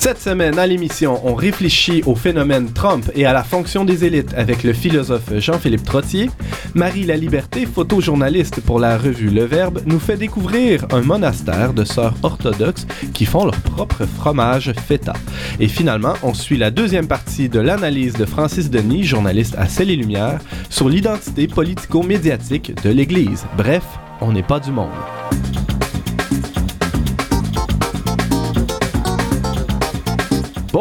Cette semaine, à l'émission, on réfléchit au phénomène Trump et à la fonction des élites avec le philosophe Jean-Philippe Trottier. Marie La Liberté, photojournaliste pour la revue Le Verbe, nous fait découvrir un monastère de sœurs orthodoxes qui font leur propre fromage feta. Et finalement, on suit la deuxième partie de l'analyse de Francis Denis, journaliste à Celle et sur l'identité politico-médiatique de l'Église. Bref, on n'est pas du monde.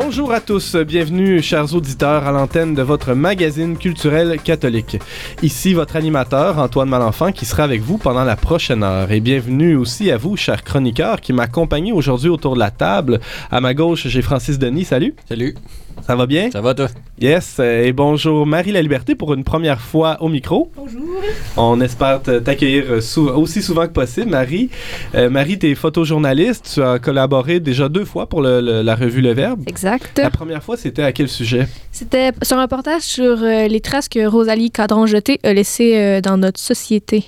Bonjour à tous, bienvenue chers auditeurs à l'antenne de votre magazine culturel catholique. Ici votre animateur Antoine Malenfant qui sera avec vous pendant la prochaine heure et bienvenue aussi à vous chers chroniqueurs qui m'accompagnent aujourd'hui autour de la table. À ma gauche, j'ai Francis Denis, salut. Salut. Ça va bien? Ça va toi? Yes, euh, et bonjour Marie La Liberté pour une première fois au micro. Bonjour. On espère te- t'accueillir sou- aussi souvent que possible, Marie. Euh, Marie, tu es photojournaliste, tu as collaboré déjà deux fois pour le- le- la revue Le Verbe. Exact. La première fois, c'était à quel sujet? C'était sur un reportage sur euh, les traces que Rosalie Cadran-Jeté a laissées euh, dans notre société.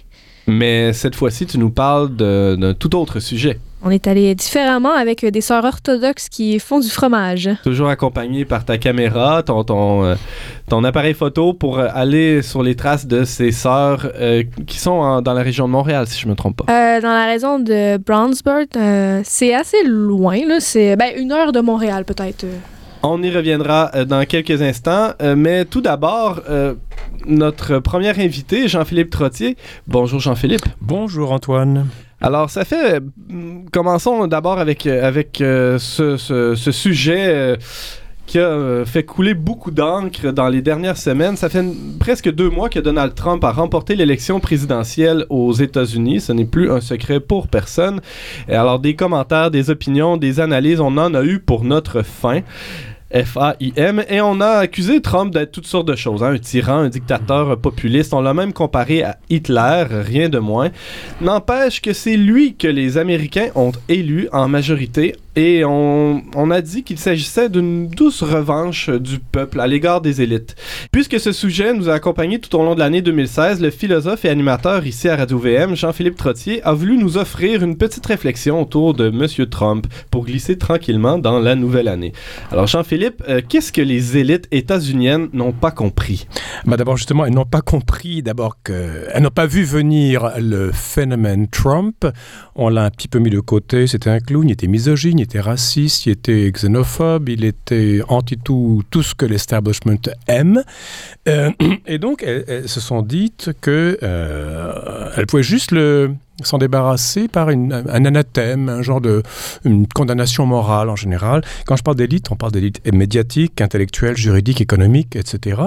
Mais cette fois-ci, tu nous parles d'un tout autre sujet. On est allé différemment avec euh, des sœurs orthodoxes qui font du fromage. Toujours accompagné par ta caméra, ton, ton, euh, ton appareil photo pour euh, aller sur les traces de ces sœurs euh, qui sont en- dans la région de Montréal, si je me trompe pas. Euh, dans la région de Brownsburg, c'est assez loin. C'est ben, une heure de Montréal, peut-être. On y reviendra dans quelques instants, mais tout d'abord, notre premier invité, Jean-Philippe Trottier. Bonjour Jean-Philippe. Bonjour Antoine. Alors, ça fait. euh, commençons d'abord avec, euh, avec euh, ce, ce- ce sujet. euh, qui a fait couler beaucoup d'encre dans les dernières semaines. Ça fait une- presque deux mois que Donald Trump a remporté l'élection présidentielle aux États-Unis. Ce n'est plus un secret pour personne. Et alors, des commentaires, des opinions, des analyses, on en a eu pour notre fin. F-A-I-M, et on a accusé Trump d'être toutes sortes de choses. hein. Un tyran, un dictateur un populiste. On l'a même comparé à Hitler, rien de moins. N'empêche que c'est lui que les Américains ont élu en majorité et on, a dit qu'il s'agissait d'une douce revanche du peuple à l'égard des élites. Puisque ce sujet nous a accompagnés tout au long de l'année 2016, le philosophe et animateur ici à Radio-VM, Jean-Philippe Trottier, a voulu nous offrir une petite réflexion autour de Monsieur Trump pour glisser tranquillement dans la nouvelle année. Alors Jean-Philippe, euh, qu'est-ce que les élites états-uniennes n'ont pas compris? Bah D'abord, justement, elles n'ont pas compris d'abord que. Elles n'ont pas vu venir le phénomène Trump. On l'a un petit peu mis de côté. C'était un clown, il était misogyne, il était raciste, il était xénophobe, il était anti-tout tout ce que l'establishment aime. Euh, et donc, elles, se sont dites que euh, elles pouvaient juste le s'en débarrasser par un anathème, un genre de une condamnation morale en général. Quand je parle d'élite, on parle d'élite médiatique, intellectuelle, juridique, économique, etc.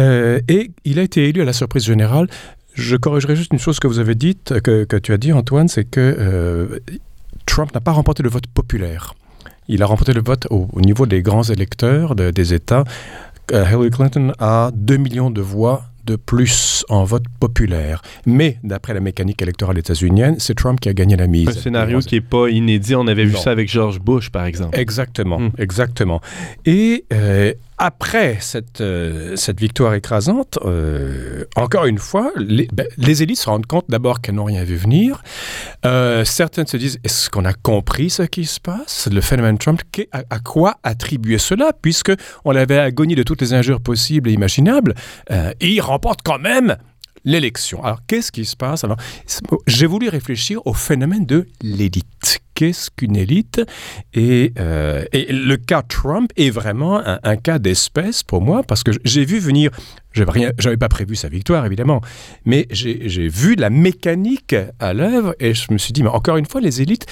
Euh, et il a été élu à la surprise générale. Je corrigerai juste une chose que vous avez dite, que, que tu as dit, Antoine, c'est que Trump n'a pas remporté le vote populaire. Il a remporté le vote au, au niveau des grands électeurs de- des États. Euh, Hillary Clinton a 2 millions de voix de plus en vote populaire. Mais, d'après la mécanique électorale états-unienne, c'est Trump qui a gagné la mise. Un scénario qui est pas inédit. On avait vu ça avec George Bush, par exemple. Exactement, Mm. exactement. Et euh, après cette, euh, cette victoire écrasante, euh, encore une fois, les, ben, les élites se rendent compte d'abord qu'elles n'ont rien vu venir. Euh, certaines se disent, est-ce qu'on a compris ce qui se passe Le phénomène Trump, à, quoi attribuer cela Puisque on l'avait agonie de toutes les injures possibles et imaginables, et il remporte quand même l'élection. Alors, qu'est-ce qui se passe? J'ai voulu réfléchir au phénomène de l'élite. Qu'est-ce qu'une élite et, euh, et le cas Trump est vraiment un, cas d'espèce pour moi parce que j'ai vu venir, je n'avais pas prévu sa victoire évidemment, mais j'ai vu la mécanique à l'œuvre et je me suis dit, mais encore une fois, les élites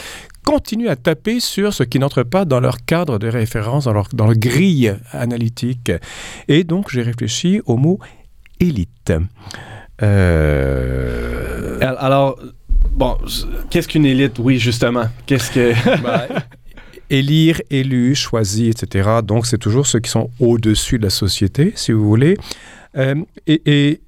continuent à taper sur ce qui n'entre pas dans leur cadre de référence, dans leur, grille analytique. Et donc, j'ai réfléchi au mot élite. Euh, Al- Alors, bon, qu'est-ce qu'une élite? Oui, justement. Qu'est-ce que... bah, élire, élu, choisi, etc. Donc, c'est toujours ceux qui sont au-dessus de la société, si vous voulez. Euh, et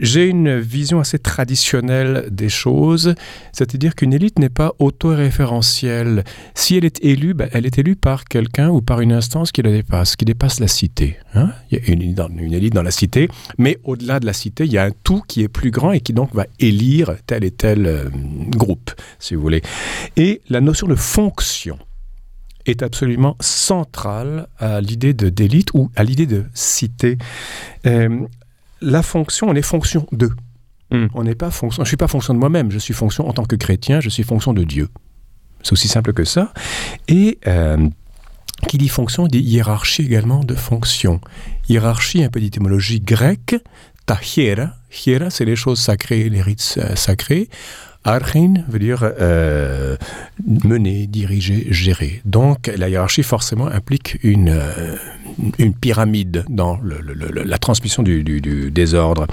J'ai une vision assez traditionnelle des choses, c'est-à-dire qu'une élite n'est pas autoréférentielle. Si elle est élue, ben, elle est élue par quelqu'un ou par une instance qui la dépasse, qui dépasse la cité. Hein. il y a une, élite dans la cité, mais au-delà de la cité, il y a un tout qui est plus grand et qui donc va élire tel et tel euh, groupe, si vous voulez. Et la notion de fonction est absolument centrale à l'idée d'élite ou à l'idée de cité. Euh, la fonction, on est fonction de. Hmm. On n'est pas fonction. Je suis pas fonction de moi-même. Je suis fonction en tant que chrétien. Je suis fonction de Dieu. C'est aussi simple que ça. Et euh, qui dit fonction dit hiérarchie également de fonction. Hiérarchie, un peu d'étymologie grecque. Tachiera. Hiera, c'est les choses sacrées, les rites euh, sacrés. Archin veut dire euh, mener, diriger, gérer. Donc la hiérarchie forcément implique une, euh, une pyramide dans la transmission du, désordre.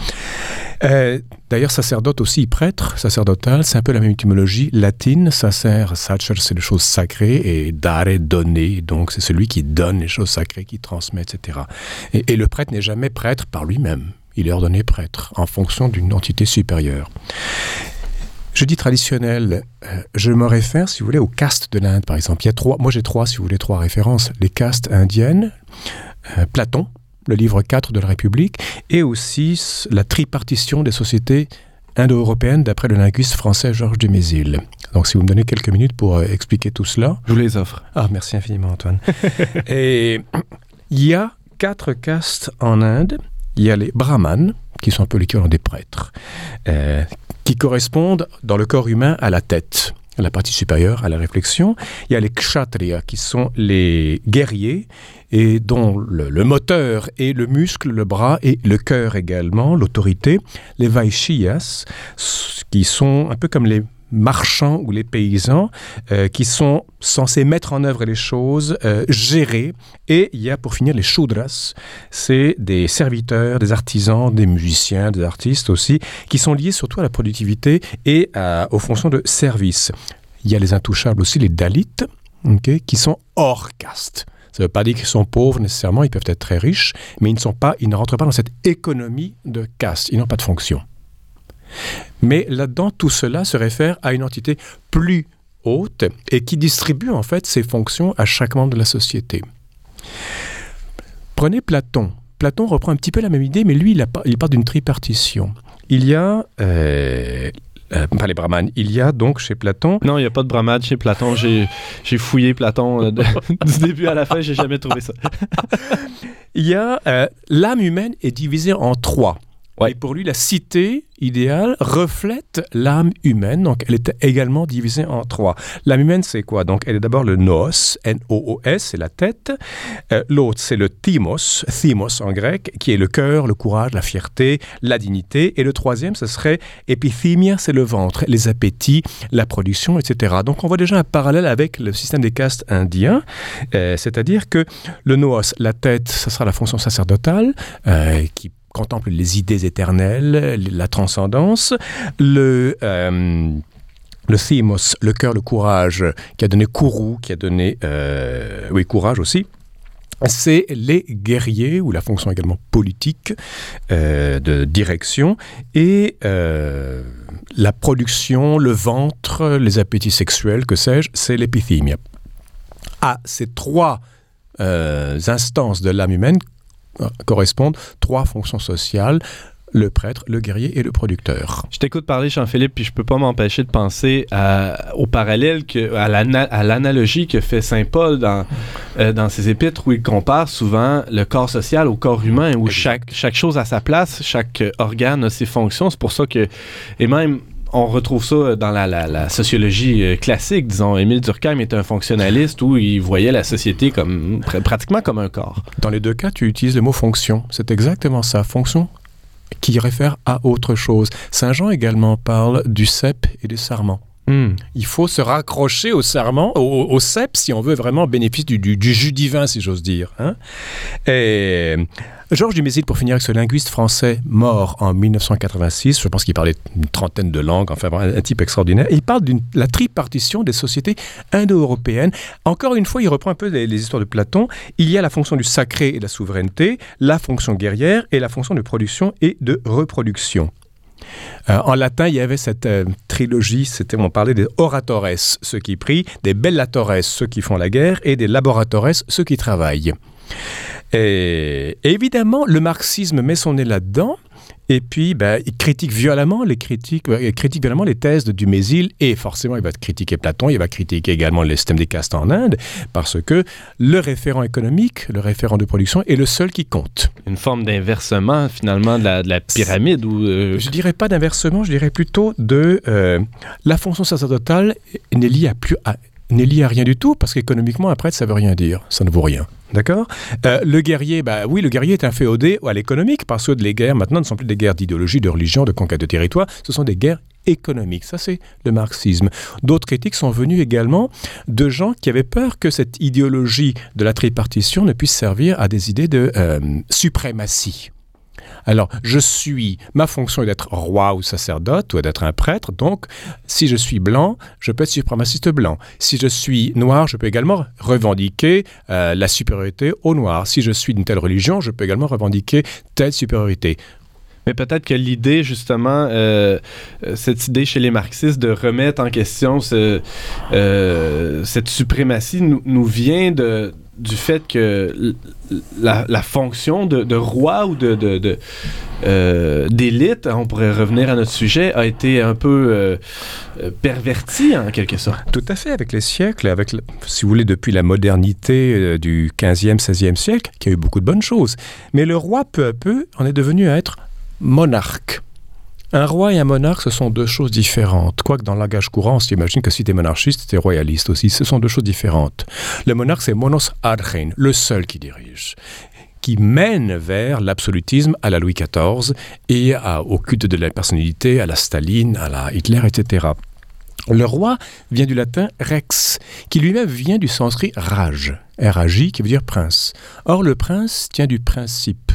Euh, d'ailleurs, sacerdote aussi, prêtre, sacerdotal, c'est un peu la même étymologie latine. Sacer, sacer, c'est les choses sacrées, et dare, donner, donc c'est celui qui donne les choses sacrées, qui transmet, etc. Et, et le prêtre n'est jamais prêtre par lui-même. Il est ordonné prêtre en fonction d'une entité supérieure. Je dis traditionnel, euh, je me réfère, si vous voulez, aux castes de l'Inde, par exemple. Il y a trois, moi j'ai trois, si vous voulez, trois références. Les castes indiennes, euh, Platon, le livre 4 de la République, et aussi la tripartition des sociétés indo-européennes d'après le linguiste français Georges Dumézil. Donc si vous me donnez quelques minutes pour euh, expliquer tout cela. Je vous les offre. Ah, merci infiniment Antoine. et il y a quatre castes en Inde. Il y a les brahmanes, qui sont un peu l'équivalent des prêtres, qui correspondent dans le corps humain à la tête, la partie supérieure à la réflexion. Il y a les kshatriyas qui sont les guerriers et dont le, moteur est le muscle, le bras et le cœur également, l'autorité. Les vaishyas qui sont un peu comme les marchands ou les paysans euh, qui sont censés mettre en œuvre les choses, euh, gérer. Et il y a pour finir les shudras, c'est des serviteurs, des artisans, des musiciens, des artistes aussi, qui sont liés surtout à la productivité et aux fonctions de service. Il y a les intouchables aussi, les dalits, qui sont hors caste. Ça ne veut pas dire qu'ils sont pauvres nécessairement, ils peuvent être très riches, mais ils ne, sont pas, ils ne rentrent pas dans cette économie de caste, ils n'ont pas de fonction. Mais là-dedans, tout cela se réfère à une entité plus haute et qui distribue en fait ses fonctions à chaque membre de la société. Prenez Platon. Platon reprend un petit peu la même idée, mais lui, il, il parle d'une tripartition. Il y a euh, euh, pas les brahmanes. Il y a donc chez Platon. Non, il n'y a pas de brahmanes chez Platon. J'ai fouillé Platon euh, du début à la fin, j'ai jamais trouvé ça. il y a l'âme humaine est divisée en trois. Et pour lui, la cité idéale reflète l'âme humaine, donc elle est également divisée en trois. L'âme humaine, c'est quoi? Donc elle est d'abord le noos, N-O-O-S, c'est la tête. Euh, l'autre, c'est le thymos, thymos en grec, qui est le cœur, le courage, la fierté, la dignité. Et le troisième, ce serait epithymia, c'est le ventre, les appétits, la production, etc. Donc on voit déjà un parallèle avec le système des castes indiens, euh, c'est-à-dire que le noos, la tête, ce sera la fonction sacerdotale, euh, qui contemple les idées éternelles, la transcendance, le... Euh, le le cœur, le courage, qui a donné Kourou, qui a donné, euh, oui, courage aussi, c'est les guerriers, ou la fonction également politique euh, de direction, et la production, le ventre, les appétits sexuels, que sais-je, c'est l'épithymia. À ces trois instances de l'âme humaine correspondent trois fonctions sociales le prêtre, le guerrier et le producteur. Je t'écoute parler, Jean-Philippe, puis je peux pas m'empêcher de penser au parallèle, que, à l'analogie que fait Saint Paul dans, euh, dans ses épîtres, où il compare souvent le corps social au corps humain, où chaque, chaque chose a sa place, chaque organe a ses fonctions. C'est pour ça que, et même on retrouve ça dans la, sociologie euh, classique, disons. Émile Durkheim est un fonctionnaliste où il voyait la société comme pratiquement comme un corps. Dans les deux cas, tu utilises le mot fonction. C'est exactement ça, fonction qui réfère à autre chose. Saint Jean également parle du cep et du sarment. Hmm. Il faut se raccrocher au serment, au, au, cep, si on veut vraiment bénéficier du, du, du jus divin, si j'ose dire. Hein. Et Georges Dumézil, pour finir avec ce linguiste français mort en 1986, je pense qu'il parlait une trentaine de langues, enfin un, type extraordinaire, il parle de la tripartition des sociétés indo-européennes. Encore une fois, il reprend un peu les, les, histoires de Platon. Il y a la fonction du sacré et de la souveraineté, la fonction guerrière et la fonction de production et de reproduction. Euh, en latin, il y avait cette euh, trilogie, c'était on parlait des oratores, ceux qui prient, des bellatores, ceux qui font la guerre, et des laboratores, ceux qui travaillent. Et, évidemment, le marxisme met son nez là-dedans. Et puis, ben, il critique violemment les critiques, euh, critique violemment les thèses de Dumézil et forcément, il va critiquer Platon, il va critiquer également le système des castes en Inde parce que le référent économique, le référent de production est le seul qui compte. Une forme d'inversement finalement de la, de la pyramide ou euh... Je dirais pas d'inversement, je dirais plutôt de euh, la fonction sacerdotale n'est liée à plus à n'est lié à rien du tout parce qu'économiquement un prêtre ça veut rien dire. Ça ne vaut rien. D'accord euh, le guerrier bah oui le guerrier est un féodé à l'économique parce que les guerres maintenant ne sont plus des guerres d'idéologie de religion de conquête de territoire ce sont des guerres économiques. Ça c'est le marxisme. D'autres critiques sont venus également de gens qui avaient peur que cette idéologie de la tripartition ne puisse servir à des idées de euh, suprématie Alors, je suis, ma fonction est d'être roi ou sacerdote ou d'être un prêtre. Donc, si je suis blanc, je peux être suprémaciste blanc. Si je suis noir, je peux également revendiquer euh, la supériorité au noir. Si je suis d'une telle religion, je peux également revendiquer telle supériorité. Mais peut-être que l'idée, justement, euh, cette idée chez les marxistes de remettre en question ce, euh, cette suprématie nous vient de, du fait que la, fonction de, roi ou de, euh, d'élite, on pourrait revenir à notre sujet, a été un peu euh, pervertie en quelque sorte. Tout à fait, avec les siècles, avec, si vous voulez, depuis la modernité euh, du 15e, 16e siècle, qui a eu beaucoup de bonnes choses. Mais le roi, peu à peu, en est devenu à être monarque. Un roi et un monarque, ce sont deux choses différentes. Quoique dans le langage courant, on s'imagine que si tu es monarchiste, tu es royaliste aussi. Ce sont deux choses différentes. Le monarque, c'est monos archen, le seul qui dirige qui mène vers l'absolutisme à la Louis XIV et au culte de la personnalité, à la Staline, à la Hitler, etc. Le roi vient du latin rex, qui lui-même vient du sanskrit rage, R-A-J, qui veut dire prince. Or, le prince tient du principe.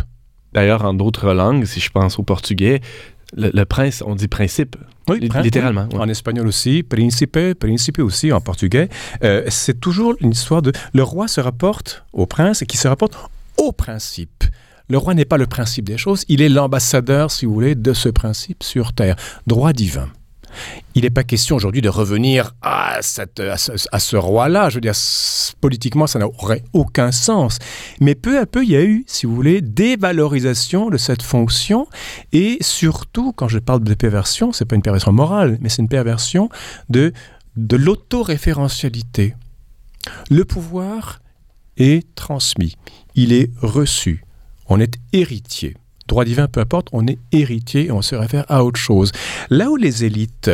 D'ailleurs, en d'autres langues, si je pense au portugais, le, le prince, on dit principe. Oui, prince, littéralement. Oui. En espagnol aussi, principe, principe aussi en portugais. Euh, C'est toujours une histoire de... Le roi se rapporte au prince et qui se rapporte au principe. Le roi n'est pas le principe des choses, il est l'ambassadeur, si vous voulez, de ce principe sur terre. Droit divin. Il n'est pas question aujourd'hui de revenir à, ce, roi-là. Je veux dire, politiquement, ça n'aurait aucun sens. Mais peu à peu, il y a eu, si vous voulez, des valorisations de cette fonction. Et surtout, quand je parle de perversion, ce n'est pas une perversion morale, mais c'est une perversion de l'autoréférentialité. Le pouvoir est transmis, il est reçu, on est héritier droit divin, peu importe, on est héritier et on se réfère à autre chose. Là où les élites,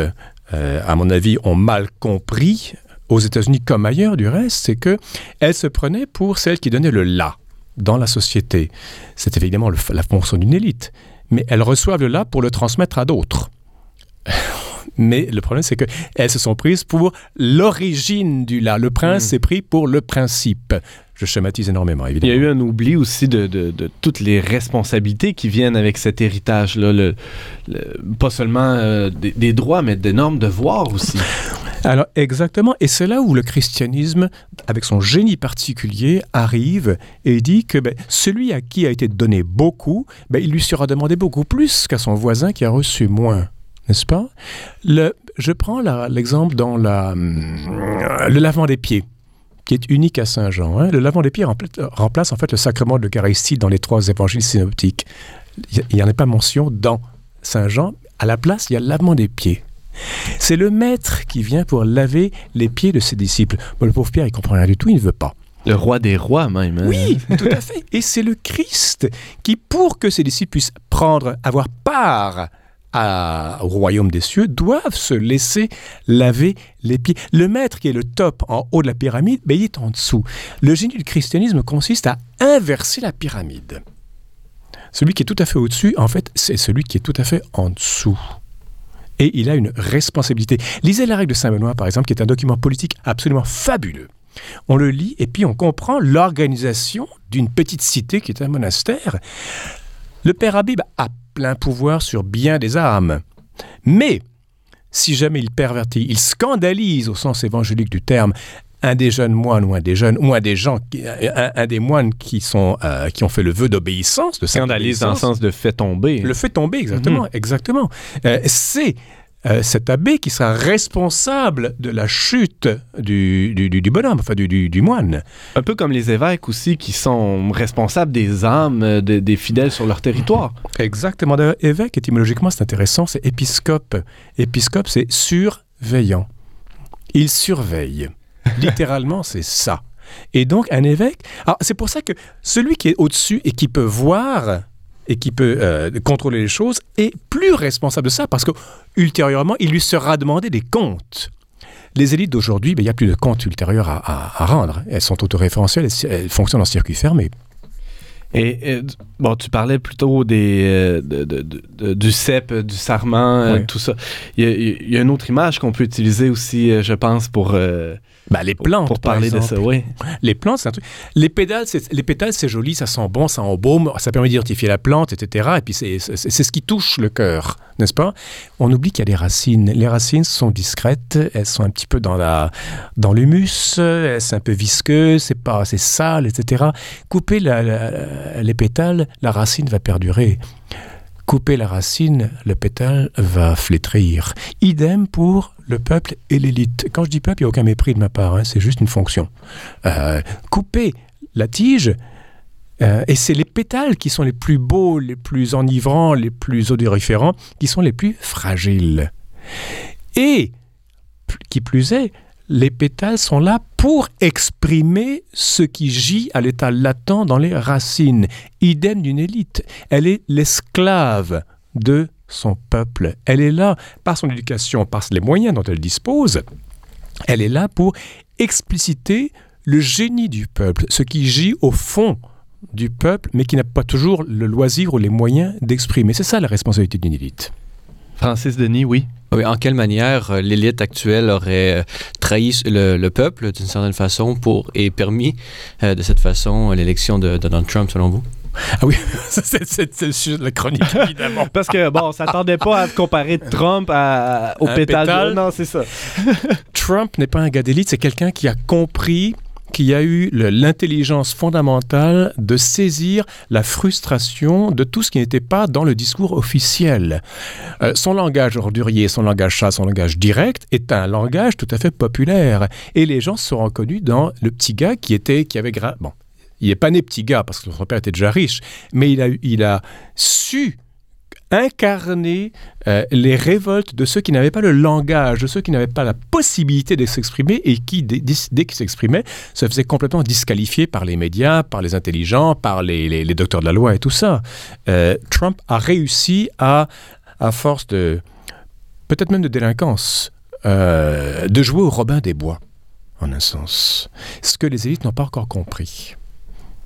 euh, à mon avis, ont mal compris, aux États-Unis comme ailleurs du reste, c'est que elles se prenaient pour celles qui donnaient le là dans la société. C'est évidemment le, la fonction d'une élite, mais elles reçoivent le là pour le transmettre à d'autres. Mais le problème, c'est qu'elles se sont prises pour l'origine du là. Le prince mmh. s'est pris pour le principe je schématise énormément évidemment. Il y a eu un oubli aussi de, de, de toutes les responsabilités qui viennent avec cet héritage là le, le, pas seulement euh, des, des droits mais des normes de voir aussi. Alors exactement et c'est là où le christianisme avec son génie particulier arrive et dit que ben, celui à qui a été donné beaucoup ben, il lui sera demandé beaucoup plus qu'à son voisin qui a reçu moins n'est-ce pas? Le, je prends l'exemple dans la, le lavement des pieds qui est unique à Saint Jean. Hein. Le lavement des pieds remplace en fait le sacrement de l'Eucharistie dans les trois évangiles synoptiques. Il n'y en a pas mention dans Saint Jean. À la place, il y a le lavement des pieds. C'est le maître qui vient pour laver les pieds de ses disciples. Bon, le pauvre Pierre, il comprend rien du tout, il ne veut pas. Le roi des rois même. Hein? Oui, tout à fait. Et c'est le Christ qui, pour que ses disciples puissent prendre, avoir part au royaume des cieux doivent se laisser laver les pieds. Le maître qui est le top en haut de la pyramide, ben, il est en dessous. Le génie du christianisme consiste à inverser la pyramide. Celui qui est tout à fait au-dessus, en fait, c'est celui qui est tout à fait en dessous. Et il a une responsabilité. Lisez la règle de Saint-Benoît, par exemple, qui est un document politique absolument fabuleux. On le lit et puis on comprend l'organisation d'une petite cité qui est un monastère. Le père Habib a plein pouvoir sur bien des âmes. Mais si jamais il pervertit, il scandalise au sens évangélique du terme un des jeunes moines ou un des jeunes ou un des gens un, des moines qui sont euh, qui ont fait le vœu d'obéissance de scandalise dans le sens de fait tomber le fait tomber exactement mhm. exactement euh, c'est euh, cet abbé qui sera responsable de la chute du, du, bonhomme, enfin du, moine. Un peu comme les évêques aussi qui sont responsables des âmes des fidèles sur leur territoire. Exactement. D'ailleurs, évêque, étymologiquement, c'est intéressant, c'est épiscope. Épiscope, c'est surveillant. Il surveille. Littéralement, c'est ça. Et donc, un évêque. Alors, c'est pour ça que celui qui est au-dessus et qui peut voir et qui peut euh, contrôler les choses est plus responsable de ça parce que ultérieurement, il lui sera demandé des comptes. Les élites d'aujourd'hui, ben, il n'y a plus de comptes ultérieurs à, rendre. Elles sont autoréférentielles, elles, fonctionnent en circuit fermé. Et, bon, tu parlais plutôt des, euh, du CEP, du sarment, euh, tout ça. Il y, a, une autre image qu'on peut utiliser aussi, je pense, pour bah, les plantes. Pour parler de ça, oui. Les plantes, c'est un truc. Les pédales, c'est, les pétales, c'est joli, ça sent bon, ça embaume, ça permet d'identifier la plante, etc. Et puis c'est, ce qui touche le cœur, n'est-ce pas? On oublie qu'il y a des racines. Les racines sont discrètes, elles sont un petit peu dans, la, dans l'humus, elles sont un peu visqueuses, c'est pas assez sale, etc. Couper les pétales, la racine va perdurer. Couper la racine, le pétale va flétrir. Idem pour le peuple et l'élite. Quand je dis peuple, il n'y a aucun mépris de ma part, hein, c'est juste une fonction. Euh, couper la tige, euh, et c'est les pétales qui sont les plus beaux, les plus enivrants, les plus odoriférants, qui sont les plus fragiles. Et, qui plus est, les pétales sont là pour exprimer ce qui gît à l'état latent dans les racines. Idem d'une élite. Elle est l'esclave de son peuple. Elle est là par son éducation, par les moyens dont elle dispose. Elle est là pour expliciter le génie du peuple, ce qui gît au fond du peuple, mais qui n'a pas toujours le loisir ou les moyens d'exprimer. C'est ça la responsabilité d'une élite. Francis Denis, oui. Oui, en quelle manière euh, l'élite actuelle aurait euh, trahi le, peuple d'une certaine façon pour et permis euh, de cette façon l'élection de Donald Trump selon vous? Ah oui, c'est le sujet de la chronique, évidemment. Parce que, bon, on s'attendait pas à comparer Trump au pétale? Non, c'est ça. Trump n'est pas un gars d'élite, c'est quelqu'un qui a compris qui a eu l'intelligence fondamentale de saisir la frustration de tout ce qui n'était pas dans le discours officiel. Euh, son langage ordurier, son langage chat, son langage direct est un langage tout à fait populaire. Et les gens se sont reconnus dans le petit gars qui était, qui avait... Bon, il n'est pas né petit gars parce que son père était déjà riche, mais il a, il a su incarner euh, les révoltes de ceux qui n'avaient pas le langage, de ceux qui n'avaient pas la possibilité de s'exprimer et qui, dès, qu'ils s'exprimaient, se faisaient complètement disqualifier par les médias, par les intelligents, par les, docteurs de la loi et tout ça. Euh, Trump a réussi à, à force de, peut-être même de délinquance, euh, de jouer au Robin des Bois, en un sens. Ce que les élites n'ont pas encore compris.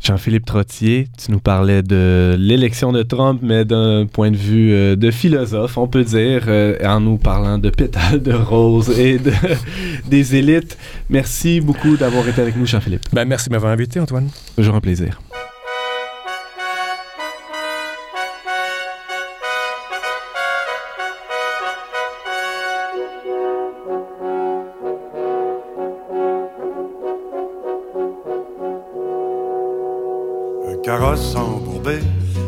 Jean-Philippe Trottier, tu nous parlais de l'élection de Trump, mais d'un point de vue euh, de philosophe, on peut dire, euh, en nous parlant de pétales de rose et de, des élites. Merci beaucoup d'avoir été avec nous, Jean-Philippe. Ben, merci de m'avoir invité, Antoine. Toujours un plaisir. Carrosse embourbée,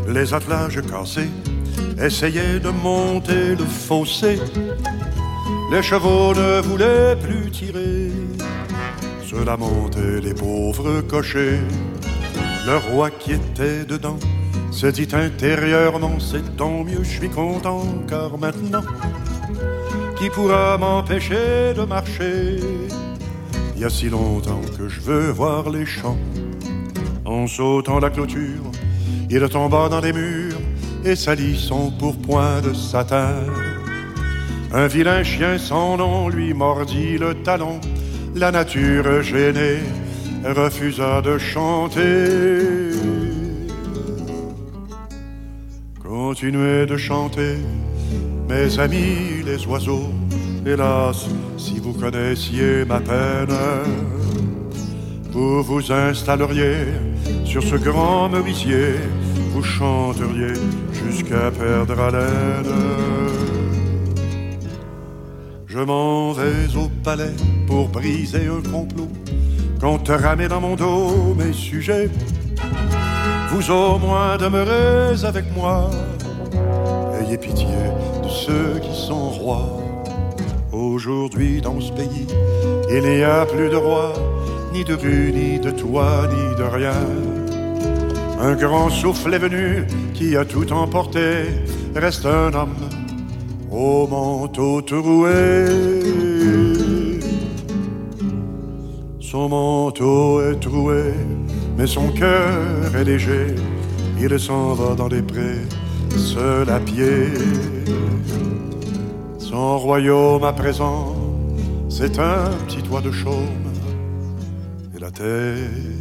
les attelages cassés, essayaient de monter le fossé. Les chevaux ne voulaient plus tirer, cela montait les pauvres cochers. Le roi qui était dedans se dit intérieurement, c'est tant mieux, je suis content, car maintenant, qui pourra m'empêcher de marcher? Il y a si longtemps que je veux voir les champs en sautant la clôture, il tomba dans les murs et salit son pourpoint de satin. Un vilain chien sans nom lui mordit le talon. La nature gênée refusa de chanter. Continuez de chanter, mes amis les oiseaux, hélas, si vous connaissiez ma peine, vous vous installeriez sur ce grand merisier, vous chanteriez jusqu'à perdre haleine. Je m'en vais au palais pour briser un complot, quand ramer dans mon dos mes sujets. Vous au moins demeurez avec moi, ayez pitié de ceux qui sont rois. Aujourd'hui dans ce pays, il n'y a plus de roi, ni de rue, ni de toit, ni de rien. Un grand souffle est venu qui a tout emporté, reste un homme au manteau troué. Son manteau est troué, mais son cœur est léger. Il s'en va dans les prés, seul à pied. Son royaume à présent, c'est un petit toit de chaume. Et la terre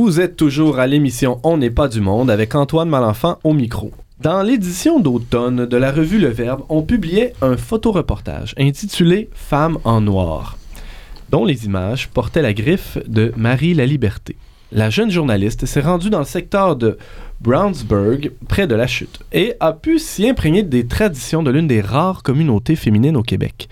Vous êtes toujours à l'émission On n'est pas du monde avec Antoine Malenfant au micro. Dans l'édition d'automne de la revue Le Verbe, on publiait un photoreportage intitulé Femmes en noir, dont les images portaient la griffe de Marie la Liberté. La jeune journaliste s'est rendue dans le secteur de Brownsburg, près de la chute, et a pu s'y imprégner des traditions de l'une des rares communautés féminines au Québec,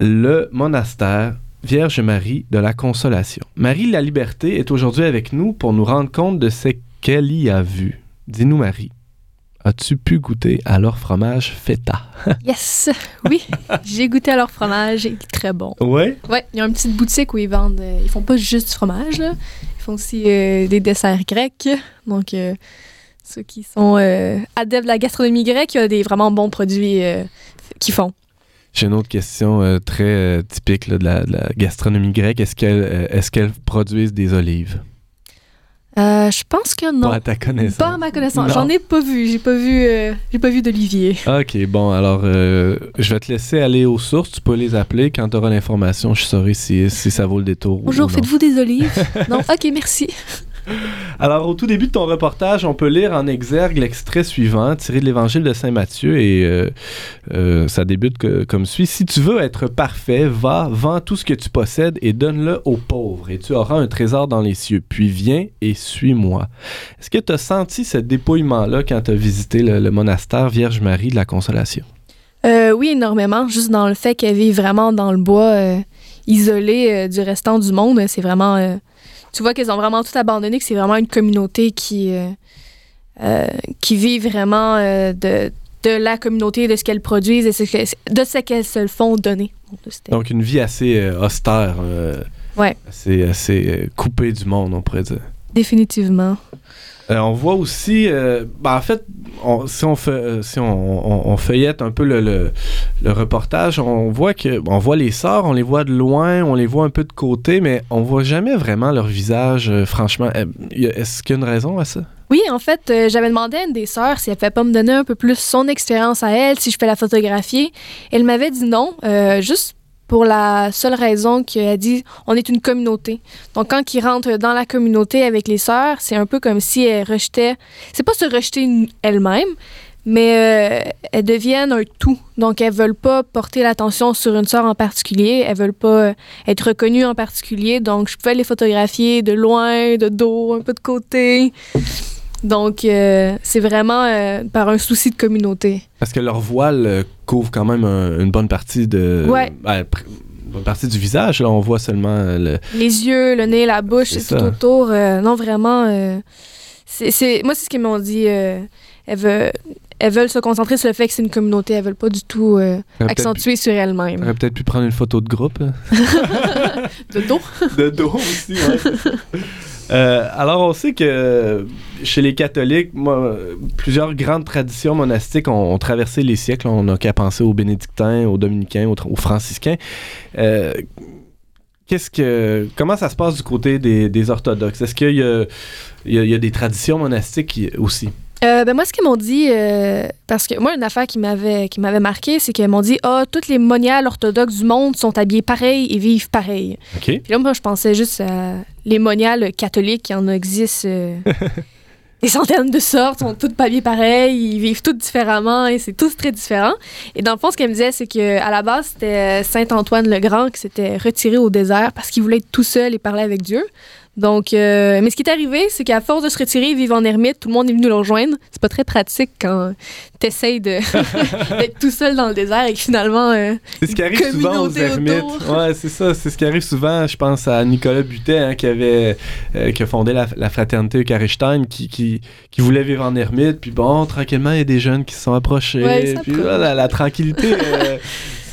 le monastère Vierge Marie de la Consolation. Marie la Liberté est aujourd'hui avec nous pour nous rendre compte de ce qu'elle y a vu. Dis-nous, Marie, as-tu pu goûter à leur fromage feta? Yes! Oui, j'ai goûté à leur fromage, il est très bon. Ouais? Ouais, il y a une petite boutique où ils vendent. euh, ils font pas juste du fromage, là. Ils font aussi euh, des desserts grecs. Donc, euh, ceux qui sont adeptes de la gastronomie grecque, il y a des vraiment bons produits qu'ils font. J'ai une autre question euh, très euh, typique là, de, la, de la gastronomie grecque. Est-ce qu'elles euh, qu'elles produisent des olives? Euh, je pense que non. Pas à ta connaissance. Pas à ma connaissance. J'en ai pas vu. J'ai pas vu. euh, j'ai pas vu d'olivier. Ok, bon, alors euh, je vais te laisser aller aux sources. Tu peux les appeler. Quand tu auras l'information, je saurai si, si ça vaut le détour. ou Bonjour, faites-vous des olives? Non? Ok, merci. Alors, au tout début de ton reportage, on peut lire en exergue l'extrait suivant, tiré de l'évangile de Saint Matthieu, et euh, euh, ça débute comme suit. Si tu veux être parfait, va, vends tout ce que tu possèdes et donne-le aux pauvres, et tu auras un trésor dans les cieux. Puis viens et suis-moi. Est-ce que tu as senti ce dépouillement-là quand tu as visité le, monastère Vierge Marie de la Consolation? Euh, oui, énormément. Juste dans le fait qu'elle vit vraiment dans le bois, isolée du restant du monde. C'est vraiment. Tu vois qu'elles ont vraiment tout abandonné, que c'est vraiment une communauté qui, euh, euh, qui vit vraiment euh, de, de la communauté, de ce qu'elles produisent et ce que- de ce qu'elles se le font donner. Donc, une vie assez austère, Ouais. assez, assez coupée du monde, on pourrait dire. Définitivement. Euh, on voit aussi, euh, ben, en fait, si, euh, on, feuillette un peu le, reportage, on voit que on voit les sœurs, on les voit de loin, on les voit un peu de côté, mais on voit jamais vraiment leur visage. franchement, est-ce qu'il y a une raison à ça? Oui, en fait, j'avais demandé à une des sœurs si elle pouvait pas me donner un peu plus son expérience à elle, si je peux la photographier. Elle m'avait dit non, juste pour la seule raison qu'elle dit on est une communauté. Donc, quand ils rentrent dans la communauté avec les sœurs, c'est un peu comme si elles rejetaient. C'est pas se rejeter elles-mêmes, mais euh, elles deviennent un tout. Donc, elles veulent pas porter l'attention sur une sœur en particulier. Elles veulent pas euh, être reconnues en particulier. Donc, je pouvais les photographier de loin, de dos, un peu de côté. Donc, euh, c'est vraiment euh, par un souci de communauté. Parce que leur voile euh, couvre quand même un- une bonne partie de. Ouais. une bonne partie du visage. Là, on voit seulement euh, le. Les yeux, le nez, la bouche, C'est tout ça. autour. euh, non, vraiment. euh, c'est, c'est- moi, c'est ce qu'ils m'ont dit. euh, elles, veulent, elles veulent se concentrer sur le fait que c'est une communauté. Elles veulent pas du tout euh, accentuer sur elles-mêmes. t'aurais peut-être pu prendre une photo de groupe. De dos. de dos aussi, ouais. Euh, alors, on sait que euh, chez les catholiques, plusieurs grandes traditions monastiques ont, traversé les siècles. On n'a qu'à penser aux bénédictins, aux dominicains, aux, franciscains. Euh, Qu'est-ce que, comment ça se passe du côté des, orthodoxes? Est-ce qu'il y a, des traditions monastiques aussi? Euh, ben moi, ce qu'ils m'ont dit, euh, parce que moi, une affaire qui m'avait qui m'avait marqué, c'est qu'ils m'ont dit Ah, toutes les moniales orthodoxes du monde sont habillées pareil et vivent pareil. Puis là, moi, je pensais juste à les moniales catholiques, il y en existe euh, des centaines de sortes, sont toutes habillées pareil, ils vivent toutes différemment et c'est tous très différent. Et dans le fond, ce qu'elle me disait, c'est que à la base, c'était Saint Antoine le Grand qui s'était retiré au désert parce qu'il voulait être tout seul et parler avec Dieu. Donc, euh, mais ce qui est arrivé, c'est qu'à force de se retirer, ils vivent en ermite, tout le monde est venu le rejoindre. C'est pas très pratique quand t'essayes de d'être tout seul dans le désert et que finalement, euh, C'est ce qui arrive souvent aux ermites. Ouais, c'est ça. C'est ce qui arrive souvent. Je pense à Nicolas Butet, hein, qui avait euh, qui a fondé la, la fraternité Eucharisstein, qui, qui, qui voulait vivre en ermite. Puis bon, tranquillement, il y a des jeunes qui se sont approchés. Ouais, puis la tranquillité, euh,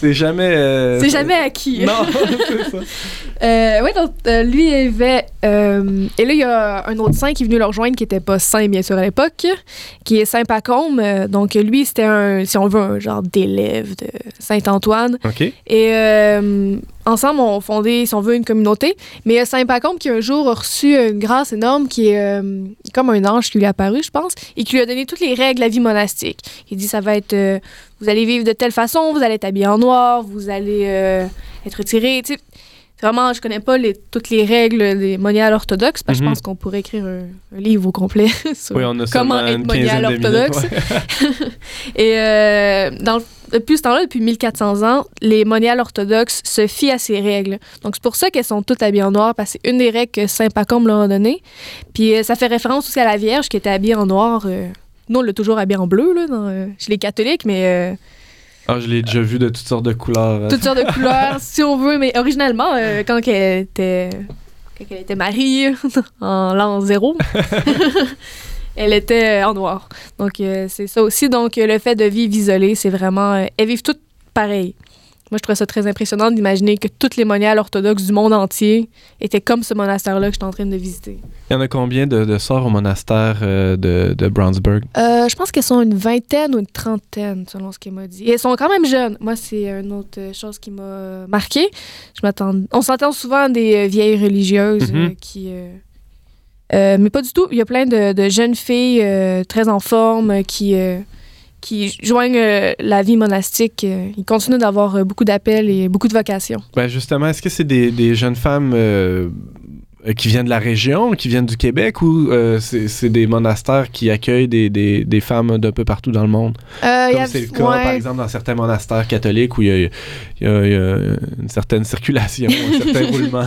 c'est jamais. euh, c'est jamais acquis. Non, c'est ça. Euh, oui, donc euh, lui, il y avait. euh, et là, il y a un autre saint qui est venu le rejoindre qui n'était pas saint, bien sûr, à l'époque, qui est Saint Pacôme. Euh, donc, lui, c'était un, si on veut, un genre d'élève de Saint-Antoine. OK. Et euh, ensemble, on a fondé, si on veut, une communauté. Mais il y a Saint Pacôme qui, un jour, a reçu une grâce énorme qui est euh, comme un ange qui lui est apparu, je pense, et qui lui a donné toutes les règles de la vie monastique. Il dit ça va être. euh, vous allez vivre de telle façon, vous allez être habillé en noir, vous allez euh, être retiré. Tu sais, Vraiment, je connais pas les, toutes les règles des moniales orthodoxes, parce que Mhm. je pense qu'on pourrait écrire un, un livre au complet sur Oui, on a comment être monial orthodoxe. ouais. Et euh, dans le- depuis ce temps-là, depuis 1400 ans, les moniales orthodoxes se fient à ces règles. Donc, c'est pour ça qu'elles sont toutes habillées en noir, parce que c'est une des règles que Saint Pacôme leur a données. Puis, euh, ça fait référence aussi à la Vierge qui était habillée en noir. euh, nous, on l'a toujours habillée en bleu, là, dans, euh, chez les catholiques, mais euh, Ah, je l'ai déjà vu de toutes sortes de couleurs. toutes sortes de couleurs, si on veut. Mais originalement, euh, quand elle était, quand elle était mariée, en l'an zéro, elle était en noir. Donc, euh, c'est ça aussi. Donc, euh, le fait de vivre isolée, c'est vraiment... euh, elles vivent toutes pareilles. Moi, je trouve ça très impressionnant d'imaginer que toutes les moniales orthodoxes du monde entier étaient comme ce monastère-là que je suis en train de visiter. Il y en a combien de, de sœurs au monastère euh, de, de Brownsburg? Euh, je pense qu'elles sont une vingtaine ou une trentaine, selon ce qu'elle m'a dit. Et elles sont quand même jeunes. Moi, c'est une autre euh, chose qui m'a marqué. Je m'attends. On s'entend souvent à des euh, vieilles religieuses euh, Mhm. qui. Euh, mais pas du tout. Il y a plein de, de jeunes filles euh, très en forme qui, euh, qui joignent la vie monastique. Ils continuent d'avoir beaucoup d'appels et beaucoup de vocations. Ben justement, est-ce que c'est des, des jeunes femmes qui viennent de la région, qui viennent du Québec, ou euh, c'est des monastères qui accueillent des, des, des femmes d'un peu partout dans le monde? Euh, Comme c'est le cas, ouais. par exemple, dans certains monastères catholiques où il y a, il y a- il y a une certaine circulation, un certain roulement.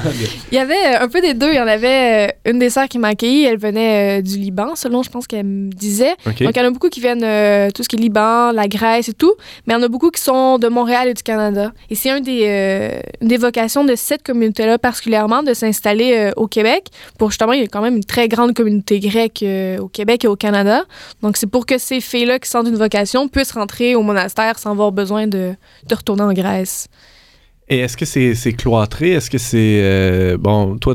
Il y avait euh, un peu des deux. Il y en avait euh, une des sœurs qui m'a accueillie. Elle venait euh, du Liban, selon je pense qu'elle me disait. Donc, il y en a beaucoup qui viennent euh, tout ce qui est Liban, la Grèce et tout, mais il y en a beaucoup qui sont de Montréal et du Canada. Et c'est un des, euh, une des vocations de cette communauté-là, particulièrement, de s'installer euh, au Québec. Pour justement, il y a quand même une très grande communauté grecque euh, au Québec et au Canada. Donc, c'est pour que ces filles-là qui sentent une vocation puissent rentrer au monastère sans avoir besoin de, retourner en Grèce. Et est-ce que c'est cloîtré? Est-ce que c'est... euh, bon, toi,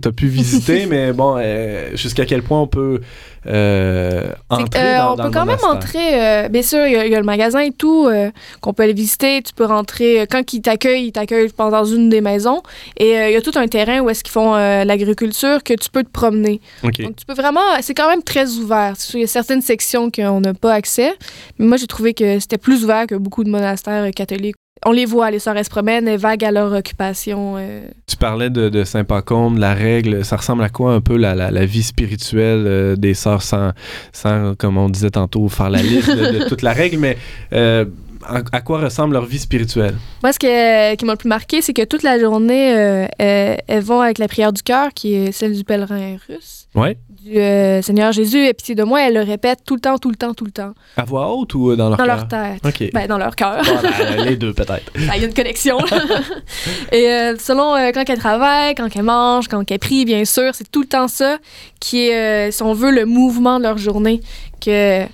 t'as pu visiter, mais bon, euh, jusqu'à quel point on peut euh, entrer euh, dans, on dans peut le quand même entrer. euh, bien sûr, il y, a- il y a le magasin et tout euh, qu'on peut aller visiter. Tu peux rentrer. Quand ils t'accueillent, ils t'accueillent, je pense, dans une des maisons. Et euh, il y a tout un terrain où est-ce qu'ils font euh, l'agriculture que tu peux te promener. Donc, tu peux vraiment. C'est quand même très ouvert. C'est sûr, Il y a certaines sections qu'on n'a pas accès. Mais moi, j'ai trouvé que c'était plus ouvert que beaucoup de monastères catholiques. On les voit, les sœurs, elles se promènent, elles vaguent à leur occupation. euh, Tu parlais de, de Saint-Pacôme, de la règle. Ça ressemble à quoi un peu la, la, la vie spirituelle euh, des sœurs sans, sans, comme on disait tantôt, faire la liste de, de toute la règle, mais euh, à, à quoi ressemble leur vie spirituelle? Moi, ce que- qui m'a le plus marqué, c'est que toute la journée, elles, elles vont avec la prière du cœur, qui est celle du pèlerin russe, Ouais. Du euh, Seigneur Jésus, aie pitié de moi. Elles le répètent tout le temps, tout le temps, tout le temps, À voix haute ou euh, dans leur dans cœur? leur tête. Ben, dans leur cœur. Voilà, les deux peut-être. Ça y a une connexion. Et euh, selon euh, quand elles travaillent, quand elles mangent, quand elles prient, bien sûr, c'est tout le temps ça qui est, euh, si on veut, le mouvement de leur journée. Que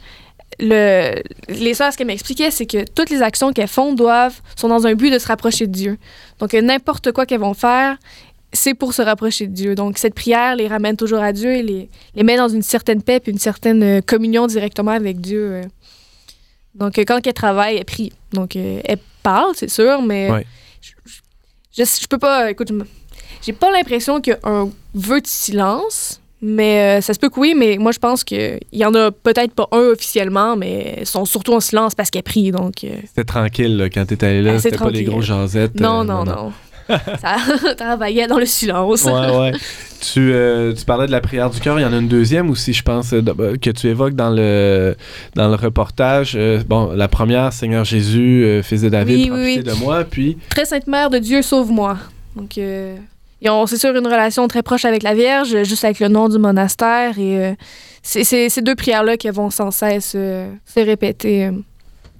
le, les sœurs, ce qu'elles m'expliquaient, c'est que toutes les actions qu'elles font doivent, sont dans un but de se rapprocher de Dieu. Donc, euh, n'importe quoi qu'elles vont faire, c'est pour se rapprocher de Dieu. Donc, cette prière les ramène toujours à Dieu et les, les met dans une certaine paix puis une certaine euh, communion directement avec Dieu. euh. Donc, euh, quand elles travaillent, elles prient. Donc, elles parlent, c'est sûr, mais Ouais. je, je, je peux pas. Écoute, j'ai pas l'impression qu'il y a un vœu de silence, Mais euh, ça se peut que oui, mais moi, je pense qu'il y en a peut-être pas un officiellement, mais ils sont surtout en silence parce qu'elle prie. Donc, euh, C'était tranquille là, quand t'étais allé là, Assez c'était pas les tranquille. gros jasettes. non, euh, non, non. ça travaillait dans le silence. ouais, ouais. Tu, euh, tu parlais de la prière du cœur. Il y en a une deuxième aussi, je pense, euh, que tu évoques dans le, dans le reportage. Euh, bon, la première, Seigneur Jésus, euh, fils de David, Oui, oui. de moi. Puis, Très Sainte Mère de Dieu, sauve-moi. Donc, ils ont, c'est sûr, une relation très proche avec la Vierge, juste avec le nom du monastère. Et c'est, ces deux prières-là qui vont sans cesse se répéter.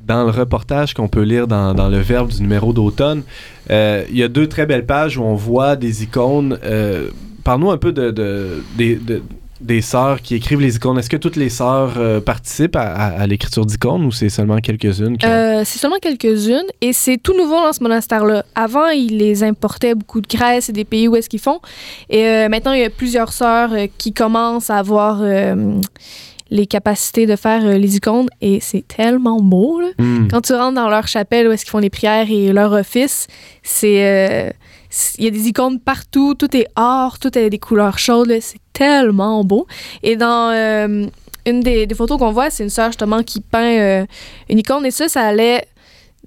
Dans le reportage qu'on peut lire dans, le Verbe du numéro d'automne, euh, il y a deux très belles pages où on voit des icônes. Euh, Parle-nous un peu de, de- des- de- des sœurs qui écrivent les icônes. Est-ce que toutes les sœurs euh, participent à, l'écriture d'icônes ou c'est seulement quelques-unes c'est seulement quelques-unes et c'est tout nouveau dans ce monastère-là. Avant, ils les importaient beaucoup de Grèce et des pays où est-ce qu'ils font. Et maintenant, il y a plusieurs sœurs qui commencent à avoir les capacités de faire euh, les icônes et c'est tellement beau. Là. Hmm. Quand tu rentres dans leur chapelle où est-ce qu'ils font les prières et leur office, c'est euh, il y a des icônes partout, tout est or, tout a des couleurs chaudes, c'est tellement beau. Et dans euh, une des, des photos qu'on voit, c'est une sœur justement qui peint une icône et ça, ça allait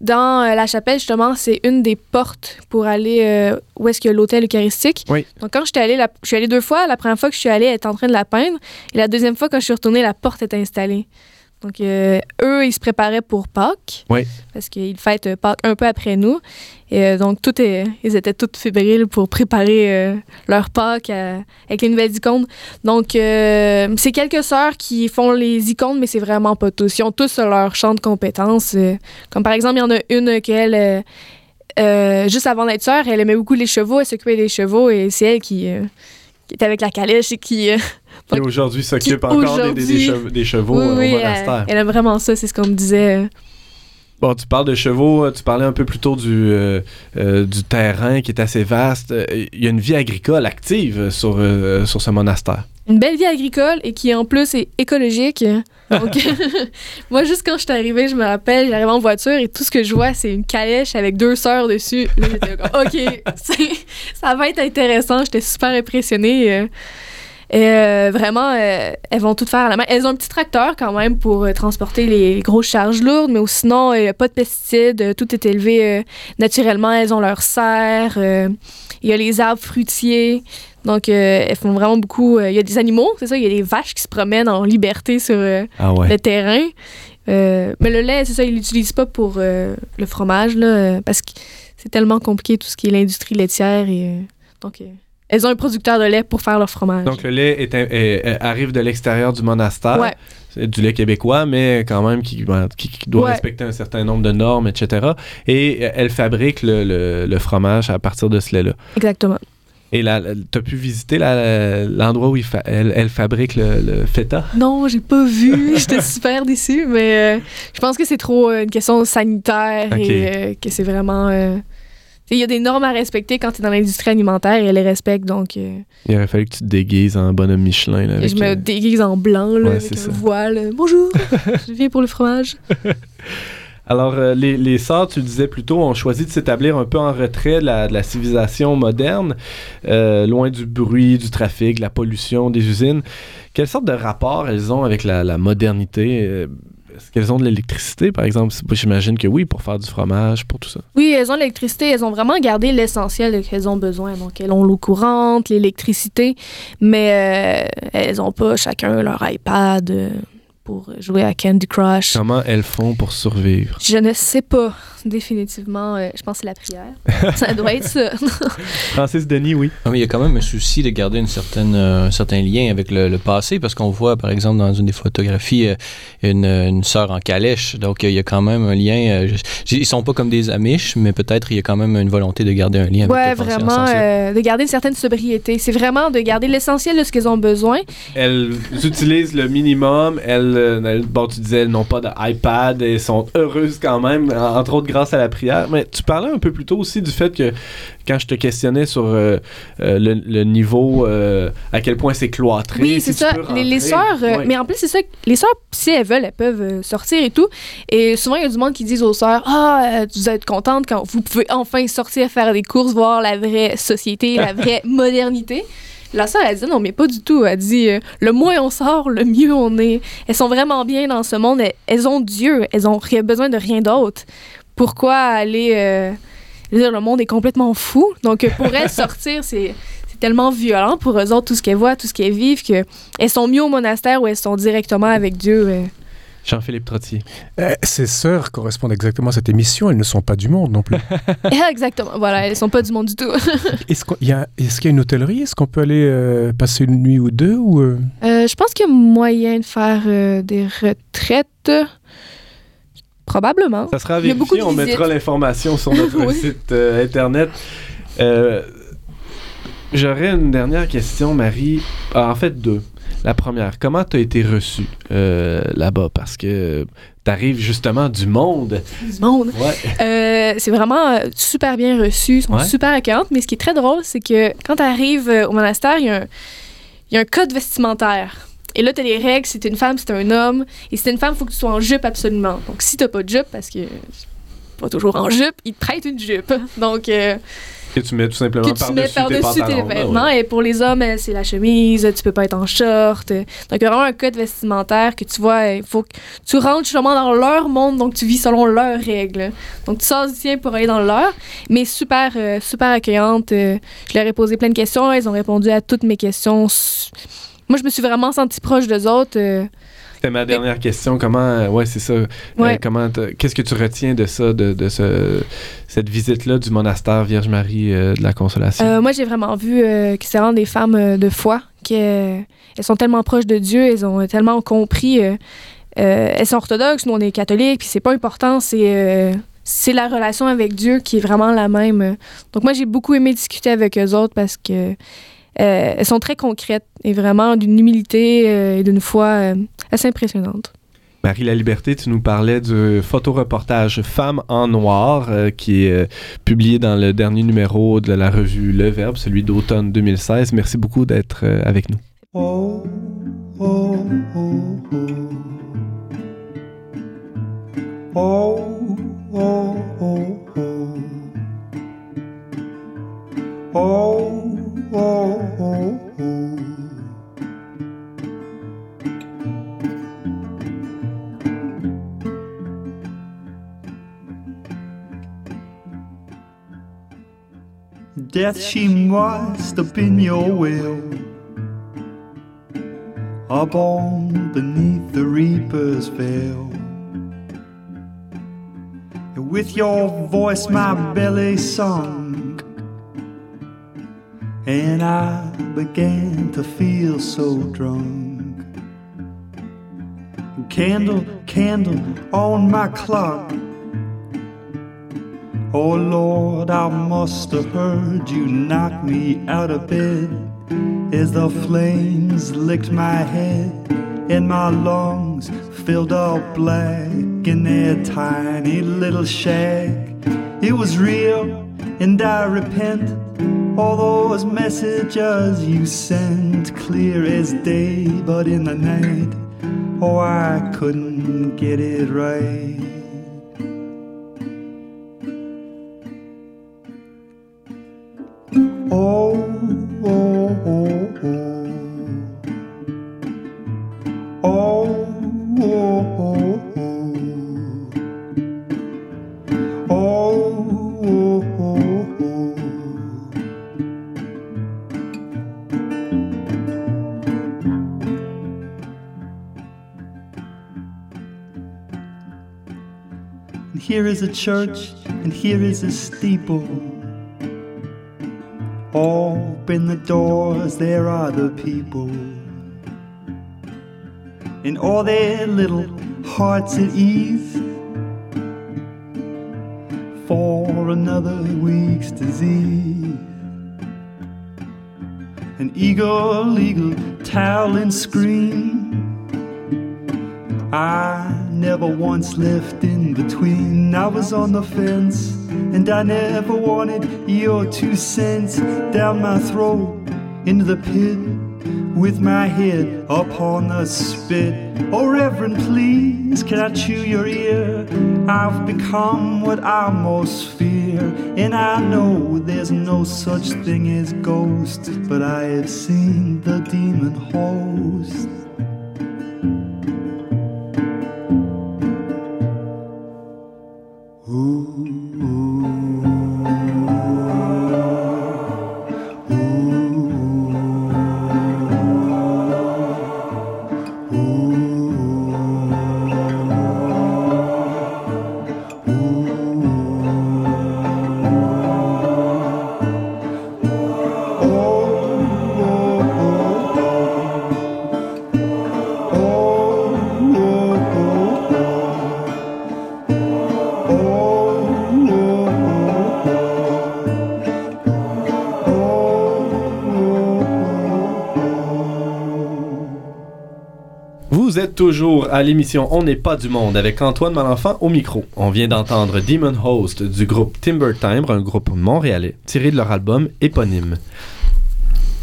dans euh, la chapelle justement, c'est une des portes pour aller euh, où est-ce qu'il y a l'hôtel eucharistique. Oui. Donc quand j'étais allée, la- je suis allée deux fois. La première fois que je suis allée, elle était en train de la peindre et la deuxième fois quand je suis retournée, la porte était installée. Donc, euh, eux, ils se préparaient pour Pâques. Oui. Parce qu'ils fêtent Pâques un peu après nous. Et euh, donc, tout est, ils étaient tous fébriles pour préparer euh, leur Pâques à- avec les nouvelles icônes. Donc, euh, c'est quelques sœurs qui font les icônes, mais c'est vraiment pas tous. Ils ont tous leur champ de compétences. comme par exemple, il y en a une qu'elle, juste avant d'être sœur, elle aimait beaucoup les chevaux, elle s'occupait des chevaux et c'est elle qui, qui était avec la calèche et qui. Qui aujourd'hui s'occupe encore des, des- des chevaux oui, euh, oui, au elle, monastère. elle aime vraiment ça, c'est ce qu'on me disait. Bon, tu parles de chevaux, euh, tu parlais un peu plus tôt du, euh, euh, du terrain qui est assez vaste. Il y a une vie agricole active sur, euh, sur ce monastère. Une belle vie agricole et qui en plus est écologique. Donc, moi, juste quand je suis arrivée, je me rappelle, j'arrive en voiture et tout ce que je vois, c'est une calèche avec deux sœurs dessus. Là, j'étais OK, ça va être intéressant. J'étais super impressionnée. Euh. Et euh, vraiment, euh, elles vont tout faire à la main. Elles ont un petit tracteur quand même pour euh, transporter les grosses charges lourdes, mais sinon, il n'y a pas de pesticides. euh, tout est élevé euh, naturellement. Elles ont leur serre. euh, Il y a les arbres fruitiers. Donc, euh, elles font vraiment beaucoup. euh, Il y a des animaux, c'est ça. Il y a des vaches qui se promènent en liberté sur euh, Ah ouais. le terrain. Euh, mais le lait, c'est ça, ils l'utilisent pas pour euh, le fromage, là, euh, parce que c'est tellement compliqué tout ce qui est l'industrie laitière. Et, euh, donc, euh, elles ont un producteur de lait pour faire leur fromage. Donc le lait est, est- est- arrive de l'extérieur du monastère. Ouais. C'est du lait québécois, mais quand même qui, ben, qui- qui doit Ouais. respecter un certain nombre de normes, etc. Et euh, elle fabrique le, le- le fromage à partir de ce lait-là. Exactement. Et là, tu as pu visiter l'endroit où il fa- elle, elle fabrique le, le feta? Non, j'ai pas vu. J'étais super déçue, mais euh, je pense que c'est trop euh, une question sanitaire et euh, que c'est vraiment. euh, il y a des normes à respecter quand tu es dans l'industrie alimentaire et elle les respecte. Donc, euh, Il aurait fallu que tu te déguises en bonhomme Michelin. Là, avec, je me euh, déguise en blanc là, ouais, avec ça. un voile. Bonjour, je viens pour le fromage. Alors, euh, les, les sœurs, tu le disais plus tôt, ont choisi de s'établir un peu en retrait de la, de la civilisation moderne, euh, loin du bruit, du trafic, de la pollution des usines. Quelle sorte de rapport elles ont avec la, la modernité? Euh, Est-ce qu'elles ont de l'électricité, par exemple? J'imagine que oui, pour faire du fromage, pour tout ça. Oui, elles ont l'électricité. Elles ont vraiment gardé l'essentiel qu'elles ont besoin. Donc, elles ont l'eau courante, l'électricité, mais euh, elles n'ont pas chacun leur iPad euh, pour jouer à Candy Crush. Comment elles font pour survivre? Je ne sais pas, définitivement. euh, je pense que c'est la prière. ça doit être ça. Francis Denis, oui. Ah, mais il y a quand même un souci de garder une certaine, euh, un certain lien avec le, le passé, parce qu'on voit, par exemple, dans une des photographies, euh, une, une sœur en calèche. Donc, il y a quand même un lien. euh, je- ils sont pas comme des Amish, mais peut-être il y a quand même une volonté de garder un lien avec ouais, le passé vraiment, euh, de garder une certaine sobriété. C'est vraiment de garder l'essentiel de ce qu'elles ont besoin. Elles utilisent le minimum. Elles, bon, tu disais, elles n'ont pas d'iPad. Elles sont heureuses quand même, en- entre autres grâce à la prière. Mais tu parlais un peu plus tôt aussi du fait que quand je te questionnais sur euh, euh, le, le niveau, euh, à quel point c'est cloîtré. Oui, c'est ça. Les, les sœurs, mais en plus, c'est ça. Les sœurs, si elles veulent, elles peuvent sortir et tout. Et souvent, il y a du monde qui disent aux sœurs Ah, vous êtes contente quand vous pouvez enfin sortir faire des courses, voir la vraie société, la vraie modernité. La sœur, elle dit non, mais pas du tout. Elle dit euh, le moins on sort, le mieux on est. Elles sont vraiment bien dans ce monde. Elles, elles ont Dieu. Elles ont besoin de rien d'autre. Pourquoi aller. euh, dire, le monde est complètement fou? Donc, euh, pour elles, sortir, c'est. c'est tellement violent pour eux autres, tout ce qu'elles voient, tout ce qu'elles vivent, qu'elles sont mieux au monastère où elles sont directement avec Dieu. euh. Jean-Philippe Trottier. Euh, ces sœurs correspondent exactement à cette émission. Elles ne sont pas du monde non plus. Exactement. Voilà, elles sont pas du monde du tout. Est-ce qu'il y, a- est-ce qu'il y a une hôtellerie? Est-ce qu'on peut aller euh, passer une nuit ou deux ou, euh, Euh, je pense qu'il y a moyen de faire euh, des retraites. Probablement. Ça sera de On visites. mettra l'information sur notre Oui. site euh, internet. Euh, J'aurais une dernière question, Marie. Ah, en fait, deux. La première, comment tu as été reçue euh, là-bas? Parce que tu arrives justement du monde. Du monde. Ouais. Euh, c'est vraiment euh, super bien reçu, ils sont Ouais. super accueillantes. Mais ce qui est très drôle, c'est que quand tu arrives au monastère, il y, a un- il y a un code vestimentaire. Et là, tu as des règles, si t'es une femme, si t'es un homme. Et si t'es une femme, il faut que tu sois en jupe absolument. Donc, si t'as pas de jupe, parce que pas toujours en jupe, ils te prêtent une jupe. Donc, Que tu mets tout simplement par-dessus tes par-dessus tes pantalons. Ah, vêtements. ouais. Et pour les hommes, euh, c'est la chemise, tu peux pas être en short. Donc, il y a vraiment un code vestimentaire que tu vois, il faut que tu rentres justement dans leur monde, donc tu vis selon leurs règles. Donc, tu sors du tien pour aller dans le leur, mais super, euh, super accueillante. Euh, je leur ai posé plein de questions, elles ont répondu à toutes mes questions. Moi, je me suis vraiment sentie proche d'eux autres. C'était ma dernière question. Comment, euh, ouais, c'est ça. Euh, comment, qu'est-ce que tu retiens de ça, de, de ce, cette visite-là du monastère Vierge Marie euh, de la Consolation? Euh, moi, j'ai vraiment vu que c'est vraiment des femmes de foi, qu'elles elles sont tellement proches de Dieu, elles ont tellement compris. elles sont orthodoxes, nous on est catholiques, puis c'est pas important, c'est c'est la relation avec Dieu qui est vraiment la même. Donc moi, j'ai beaucoup aimé discuter avec eux autres parce que euh, elles sont très concrètes et vraiment d'une humilité euh, et d'une foi euh, assez impressionnante. Marie La Liberté, tu nous parlais du photoreportage Femmes en noir euh, qui est euh, publié dans le dernier numéro de la revue Le Verbe, celui d'automne 2016. Merci beaucoup d'être euh, avec nous. Oh, oh, oh, oh. Oh. Death, she must have been your will. Up on beneath the reaper's veil. And with your voice, my belly sung. And I began to feel so drunk. Candle, candle on my clock. Oh Lord, I must have heard you knock me out of bed as the flames licked my head and my lungs filled up black in their tiny little shack. It was real, and I repent. All those messages you sent, clear as day, but in the night, oh, I couldn't get it right. Oh, is a church, and here is a steeple. Open the doors, there are the people. In all their little hearts at ease. For another week's disease. An eagle, eagle, towel and scream. I never once left in between. I was on the fence, and I never wanted your two cents down my throat into the pit with my head upon the spit. Oh, Reverend, please, can I chew your ear? I've become what I most fear, and I know there's no such thing as ghosts, but I have seen the demon host. Toujours à l'émission On n'est pas du monde avec Antoine Malenfant au micro. On vient d'entendre Demon Host du groupe Timber Timbre, un groupe montréalais, tiré de leur album éponyme.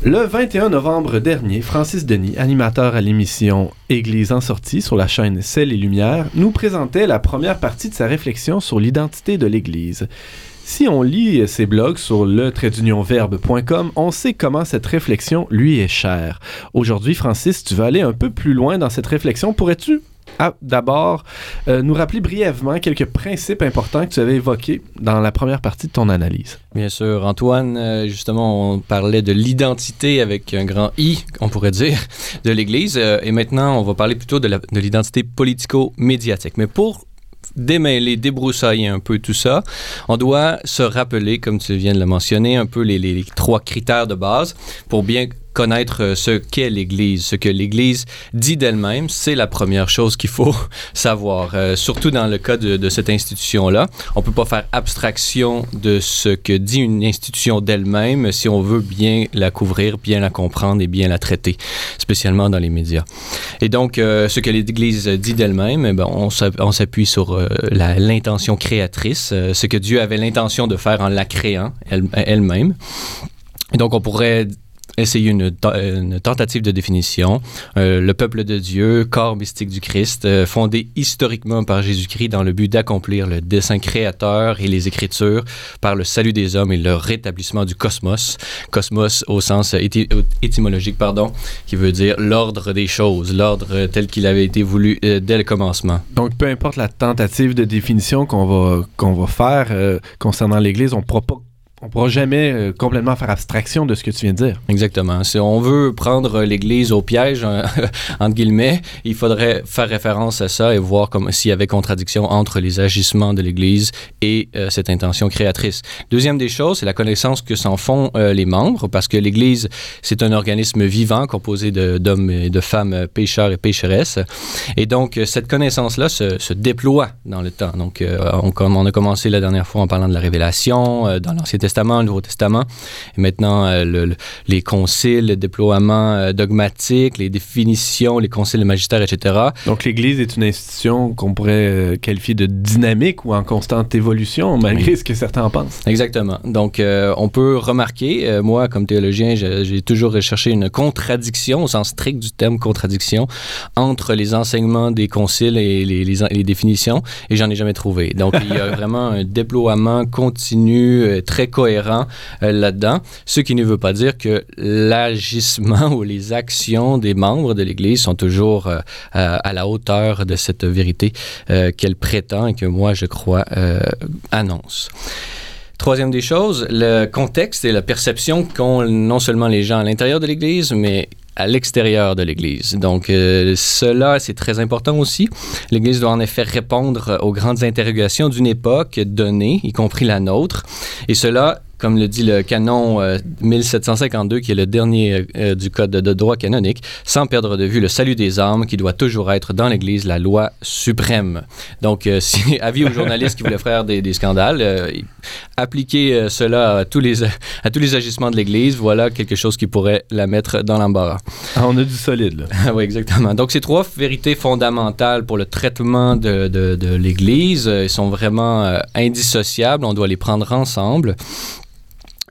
Le 21 novembre dernier, Francis Denis, animateur à l'émission Église en sortie sur la chaîne Celle et Lumière, nous présentait la première partie de sa réflexion sur l'identité de l'Église. Si on lit ses blogs sur le verbe.com, on sait comment cette réflexion lui est chère. Aujourd'hui, Francis, tu vas aller un peu plus loin dans cette réflexion. Pourrais-tu ah, d'abord euh, nous rappeler brièvement quelques principes importants que tu avais évoqués dans la première partie de ton analyse? Bien sûr, Antoine, euh, justement, on parlait de l'identité avec un grand I, on pourrait dire, de l'Église. Euh, et maintenant, on va parler plutôt de l'identité politico-médiatique. Mais pour démêler, débroussailler un peu tout ça, on doit se rappeler, comme tu viens de le mentionner, un peu les, les trois critères de base pour bien connaître euh, ce qu'est l'Église, ce que l'Église dit d'elle-même, c'est la première chose qu'il faut savoir. Euh, surtout dans le cas de, cette institution-là, on peut pas faire abstraction de ce que dit une institution d'elle-même si on veut bien la couvrir, bien la comprendre et bien la traiter, spécialement dans les médias. Et donc, euh, ce que l'Église dit d'elle-même, eh ben, on s'appuie sur l'intention créatrice, ce que Dieu avait l'intention de faire en la créant elle-même. Et donc, on pourrait essayer une, tentative de définition. Euh, le peuple de Dieu, corps mystique du Christ, euh, fondé historiquement par Jésus-Christ dans le but d'accomplir le dessein créateur et les Écritures par le salut des hommes et le rétablissement du cosmos. Cosmos au sens éty étymologique, pardon, qui veut dire l'ordre des choses, l'ordre tel qu'il avait été voulu euh, dès le commencement. Donc, peu importe la tentative de définition qu'on va, qu'on va faire euh, concernant l'Église, on ne pourra pas on pourra jamais euh, complètement faire abstraction de ce que tu viens de dire. Exactement. Si on veut prendre l'Église au piège, hein, entre guillemets, il faudrait faire référence à ça et voir s'il y avait contradiction entre les agissements de l'Église et euh, cette intention créatrice. Deuxième des choses, c'est la connaissance que s'en font euh, les membres, parce que l'Église, c'est un organisme vivant composé d'hommes et de femmes pécheurs et pécheresses. Et donc, cette connaissance-là se, se, déploie dans le temps. Donc, on, on, a commencé la dernière fois en parlant de la révélation dans l'Ancien Testament, le Nouveau Testament, et maintenant euh, le, le, les conciles, le déploiement euh, dogmatique, les définitions, les conciles magistères, etc. Donc l'Église est une institution qu'on pourrait euh, qualifier de dynamique ou en constante évolution, malgré oui. ce que certains pensent. Exactement. Donc on peut remarquer, moi comme théologien, j'ai toujours recherché une contradiction, au sens strict du terme contradiction, entre les enseignements des conciles et les, les, les définitions, et j'en ai jamais trouvé. Donc il y a vraiment un déploiement continu, très cohérent euh, là-dedans, ce qui ne veut pas dire que l'agissement ou les actions des membres de l'Église sont toujours euh, à la hauteur de cette vérité euh, qu'elle prétend et que moi, je crois, annonce. Troisième des choses, le contexte et la perception qu'ont non seulement les gens à l'intérieur de l'Église, mais à l'extérieur de l'Église. Donc, euh, cela, c'est très important aussi. L'Église doit en effet répondre aux grandes interrogations d'une époque donnée, y compris la nôtre. Et cela comme le dit le canon euh, 1752, qui est le dernier euh, du code de, droit canonique, sans perdre de vue le salut des âmes, qui doit toujours être dans l'Église la loi suprême. Donc, euh, si, avis aux journalistes qui voulaient faire des, des scandales, euh, appliquer cela à tous, les, à tous les agissements de l'Église, voilà quelque chose qui pourrait la mettre dans l'embarras. Ah, on a du solide, là. oui, exactement. Donc, ces trois vérités fondamentales pour le traitement de, de, de l'Église sont vraiment indissociables. On doit les prendre ensemble.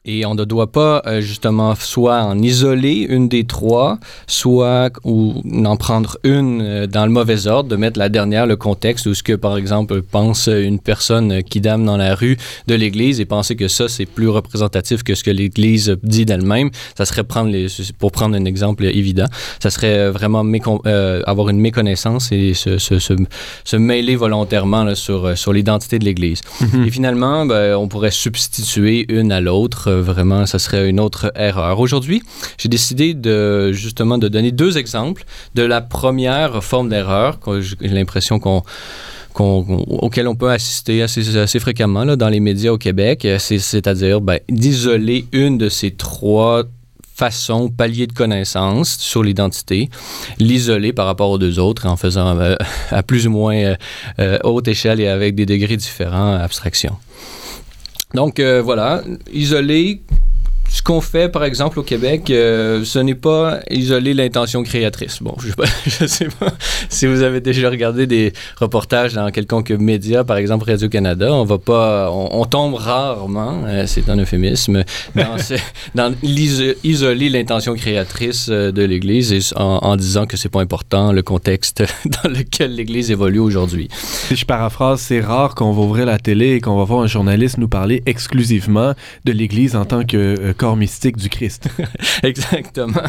Et on ne doit pas euh, justement soit en isoler une des trois, soit ou en prendre une euh, dans le mauvais ordre, de mettre la dernière, le contexte, ou ce que par exemple pense une personne qui dame dans la rue de l'Église et penser que ça c'est plus représentatif que ce que l'Église dit d'elle-même. Ça serait prendre les, pour prendre un exemple évident, ça serait vraiment euh, avoir une méconnaissance et se, se, se, se mêler volontairement là, sur, sur l'identité de l'Église. Mhm. Et finalement, ben, on pourrait substituer une à l'autre. Vraiment, ça serait une autre erreur. Aujourd'hui, j'ai décidé de justement de donner deux exemples de la première forme d'erreur. J'ai l'impression qu'on auquel on peut assister assez, fréquemment dans les médias au Québec, Euh, c'est- c'est-à-dire ben, d'isoler une de ces trois façons, paliers de connaissances sur l'identité, l'isoler par rapport aux deux autres en faisant euh, à plus ou moins euh, haute échelle et avec des degrés différents, abstraction. Donc euh, voilà, isoler ce qu'on fait, par exemple, au Québec, euh, ce n'est pas isoler l'intention créatrice. Bon, je ne sais pas si vous avez déjà regardé des reportages dans quelconque média, par exemple Radio-Canada. On va pas, on, tombe rarement, euh, c'est un euphémisme, dans, ce- isoler l'intention créatrice euh, de l'Église en, disant que c'est pas important le contexte dans lequel l'Église évolue aujourd'hui. Si je paraphrase, c'est rare qu'on va ouvrir la télé et qu'on va voir un journaliste nous parler exclusivement de l'Église en tant que mystique du Christ. Exactement.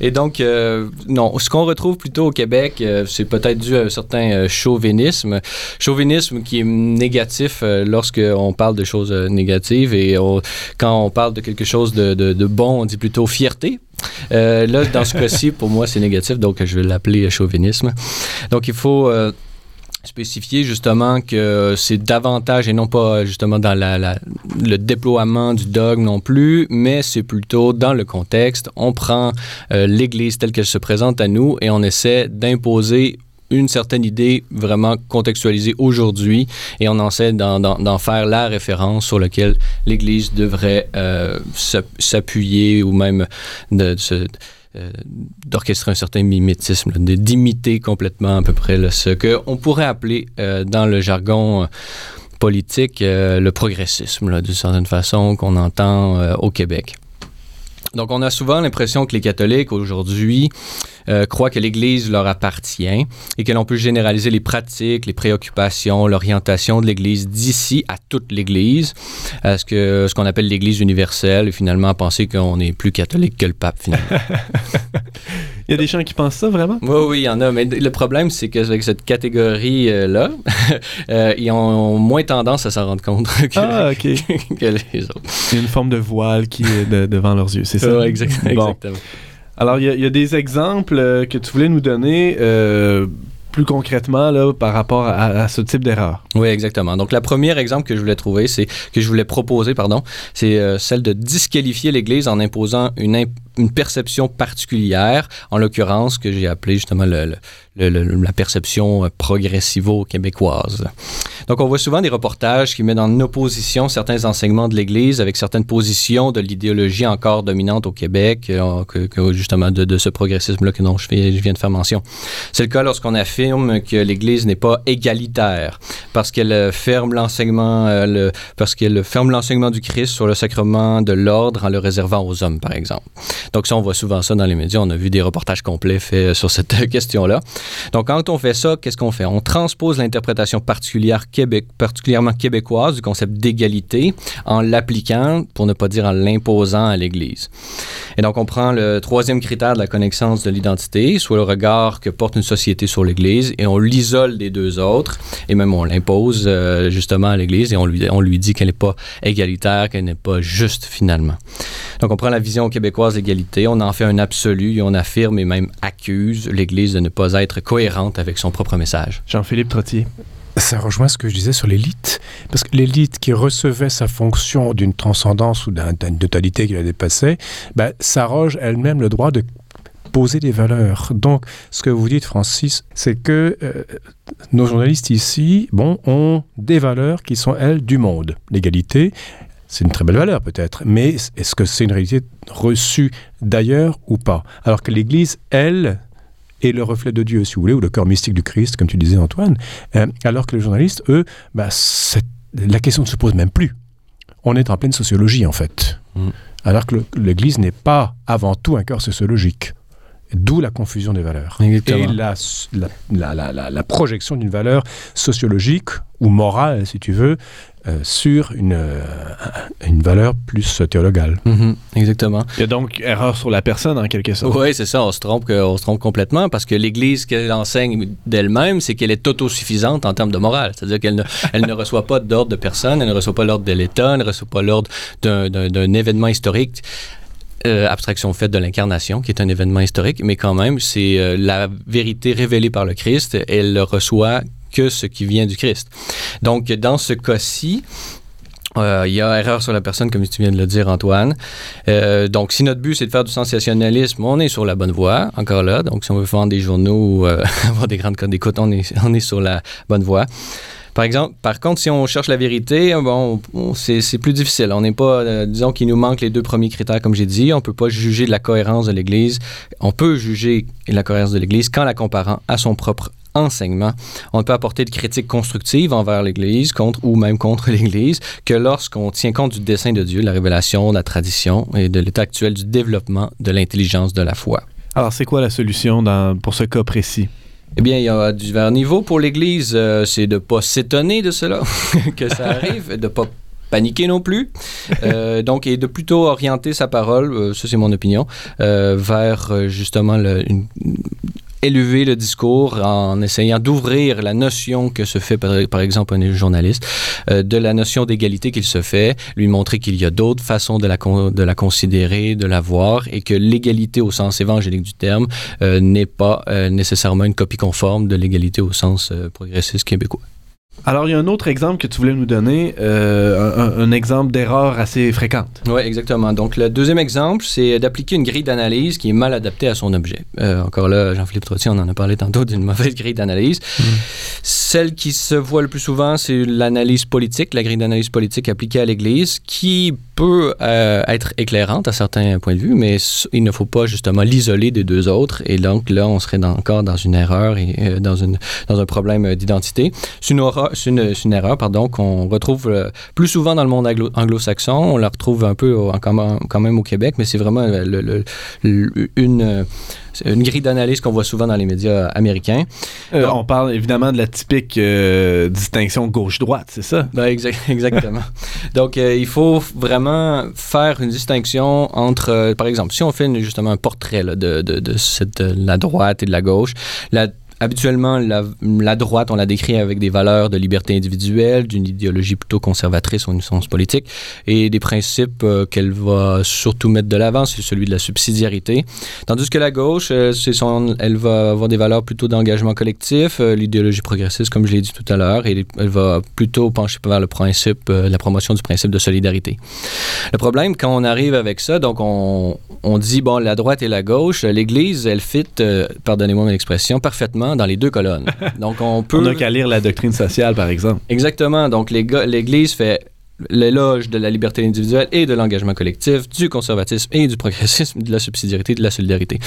Et donc, euh, non, ce qu'on retrouve plutôt au Québec, euh, c'est peut-être dû à un certain euh, chauvinisme. Chauvinisme qui est négatif lorsqu'on parle de choses négatives et quand on parle de quelque chose de, bon, on dit plutôt fierté. Là, dans ce cas-ci, pour moi, c'est négatif, donc je vais l'appeler chauvinisme. Donc, il faut spécifier justement que c'est davantage, et non pas justement dans la, la- le déploiement du dogme non plus, mais c'est plutôt dans le contexte. On prend euh, l'Église telle qu'elle se présente à nous et on essaie d'imposer une certaine idée vraiment contextualisée aujourd'hui et on essaie d'en, faire la référence sur laquelle l'Église devrait euh, s'app- s'appuyer ou même de, de euh, d'orchestrer un certain mimétisme, d'imiter complètement à peu près ce qu'on pourrait appeler euh, dans le jargon euh, politique euh, le progressisme, d'une certaine façon qu'on entend euh, au Québec. Donc, on a souvent l'impression que les catholiques aujourd'hui euh, croient que l'Église leur appartient et que l'on peut généraliser les pratiques, les préoccupations, l'orientation de l'Église d'ici à toute l'Église, à ce que ce qu'on appelle l'Église universelle, et finalement penser qu'on est plus catholique que le pape finalement. Il y a des gens qui pensent ça vraiment? Oui, oui, il y en a. Mais le problème, c'est qu'avec cette catégorie-là, euh, ils ont moins tendance à s'en rendre compte que, Ah, que les autres. y a une forme de voile qui est de- devant leurs yeux, c'est ça? Ouais, exact- Bon. exactement. Alors, il y, a- il y a des exemples euh, que tu voulais nous donner euh, plus concrètement là, par rapport à, ce type d'erreur. Oui, exactement. Donc, la première exemple que je voulais trouver, c'est que je voulais proposer, pardon, c'est euh, celle de disqualifier l'Église en imposant une, une perception particulière, en l'occurrence que j'ai appelé justement le- la perception euh, progressivo-québécoise. Donc, on voit souvent des reportages qui mettent en opposition certains enseignements de l'Église avec certaines positions de l'idéologie encore dominante au Québec, euh, que, justement de, ce progressisme-là que dont je viens de faire mention. C'est le cas lorsqu'on affirme que l'Église n'est pas égalitaire parce qu'elle euh, ferme l'enseignement, euh, parce qu'elle ferme l'enseignement du Christ sur le sacrement de l'ordre en le réservant aux hommes, par exemple. Donc ça, on voit souvent ça dans les médias. On a vu des reportages complets faits euh, sur cette question-là. Donc quand on fait ça, qu'est-ce qu'on fait? On transpose l'interprétation particulière particulièrement québécoise du concept d'égalité en l'appliquant, pour ne pas dire en l'imposant à l'Église. Et donc on prend le troisième critère de la connaissance de l'identité, soit le regard que porte une société sur l'Église, et on l'isole des deux autres, et même on l'impose euh, justement à l'Église, et on lui, on lui dit qu'elle n'est pas égalitaire, qu'elle n'est pas juste finalement. Donc on prend la vision québécoise d'égalité, on en fait un absolu, et on affirme et même accuse l'Église de ne pas être cohérente avec son propre message. Jean-Philippe Trottier. Ça rejoint ce que je disais sur l'élite. Parce que l'élite qui recevait sa fonction d'une transcendance ou d'un- d'une totalité qui la dépassait, ben, s'arroge elle-même le droit de poser des valeurs. Donc, ce que vous dites, Francis, c'est que euh, nos journalistes ici, bon, ont des valeurs qui sont, elles, du monde. L'égalité, c'est une très belle valeur peut-être, mais est-ce que c'est une réalité reçue d'ailleurs ou pas? Alors que l'Église, elle, est le reflet de Dieu, si vous voulez, ou le corps mystique du Christ, comme tu disais, Antoine. Euh, alors que les journalistes, eux, bah, la question ne se pose même plus. On est en pleine sociologie, en fait. Mm. Alors que l'Église n'est pas avant tout un corps sociologique. D'où la confusion des valeurs. Exactement. Et la, la, la- la- la- la projection d'une valeur sociologique ou morale, si tu veux, euh, sur une, euh, une valeur plus théologale. Mhm, exactement. Il y a donc erreur sur la personne, en quelque sorte. Oui, c'est ça. On se trompe, que- on se trompe complètement parce que l'Église qu'elle enseigne d'elle-même, c'est qu'elle est autosuffisante en termes de morale. C'est-à-dire qu'elle ne, elle ne reçoit pas d'ordre de personne, elle ne reçoit pas l'ordre de l'État, elle ne reçoit pas l'ordre d'un événement historique. Euh, abstraction faite de l'incarnation, qui est un événement historique, mais quand même, c'est euh, la vérité révélée par le Christ. Elle ne reçoit que ce qui vient du Christ. Donc, dans ce cas-ci, euh, il y a erreur sur la personne, comme tu viens de le dire, Antoine. Donc, si notre but, c'est de faire du sensationnalisme, on est sur la bonne voie, encore là. Donc, si on veut vendre des journaux ou avoir des grandes codes d'écoute, on est, on est sur la bonne voie. Par exemple, par contre, si on cherche la vérité, bon, on- c'est plus difficile. On n'est pas, euh, disons qu'il nous manque les deux premiers critères, comme j'ai dit. On peut pas juger de la cohérence de l'Église. On peut juger de la cohérence de l'Église qu'en la comparant à son propre enseignement. On ne peut apporter de critiques constructives envers l'Église, contre ou même contre l'Église, que lorsqu'on tient compte du dessein de Dieu, de la révélation, de la tradition et de l'état actuel du développement de l'intelligence de la foi. Alors, c'est quoi la solution pour ce cas précis? Eh bien, il y a divers niveaux pour l'Église. Euh, c'est de ne pas s'étonner de cela, que ça arrive, de ne pas paniquer non plus. Euh, donc, et de plutôt orienter sa parole, euh, ça c'est mon opinion, euh, vers justement le, une- élever le discours en essayant d'ouvrir la notion que se fait par, exemple un journaliste, euh, de la notion d'égalité qu'il se fait, lui montrer qu'il y a d'autres façons de la, de la considérer, de la voir, et que l'égalité au sens évangélique du terme euh, n'est pas euh, nécessairement une copie conforme de l'égalité au sens progressiste québécois. Alors, il y a un autre exemple que tu voulais nous donner, euh, un, exemple d'erreur assez fréquente. Oui, exactement. Donc, le deuxième exemple, c'est d'appliquer une grille d'analyse qui est mal adaptée à son objet. Euh, encore là, Jean-Philippe Trottier, on en a parlé tantôt d'une mauvaise grille d'analyse. Celle qui se voit le plus souvent, c'est l'analyse politique, la grille d'analyse politique appliquée à l'Église, qui peut euh, être éclairante à certains points de vue, mais il ne faut pas justement l'isoler des deux autres. Et donc, là, on serait dans- encore dans une erreur et dans, une, dans un problème d'identité. C'est une, horreur- c'est une, erreur pardon, qu'on retrouve euh, plus souvent dans le monde anglo- anglo-saxon. On la retrouve un peu au- quand même- au Québec, mais c'est vraiment euh, le- le- le- une, grille d'analyse qu'on voit souvent dans les médias américains. Euh, Non. on parle évidemment de la typique euh, distinction gauche-droite, c'est ça? Ben, exa- exactement. Donc, euh, il faut vraiment faire une distinction entre, par exemple, si on fait une- justement un portrait là, de, de, de cette, de la droite et de la gauche, la, habituellement, la, droite, on la décrit avec des valeurs de liberté individuelle, d'une idéologie plutôt conservatrice au sens politique, et des principes euh, qu'elle va surtout mettre de l'avant, c'est celui de la subsidiarité. Tandis que la gauche, euh, son, elle va avoir des valeurs plutôt d'engagement collectif, euh, l'idéologie progressiste, comme je l'ai dit tout à l'heure, et elle va plutôt pencher vers le principe, euh, la promotion du principe de solidarité. Le problème, quand on arrive avec ça, donc on, on dit, bon, la droite et la gauche, l'Église, elle fit, pardonnez-moi mon expression, parfaitement dans les deux colonnes. Donc on peut... On n'a qu'à lire la doctrine sociale, par exemple. Exactement. Donc, l'Église fait l'éloge de la liberté individuelle et de l'engagement collectif, du conservatisme et du progressisme, de la subsidiarité et de la solidarité.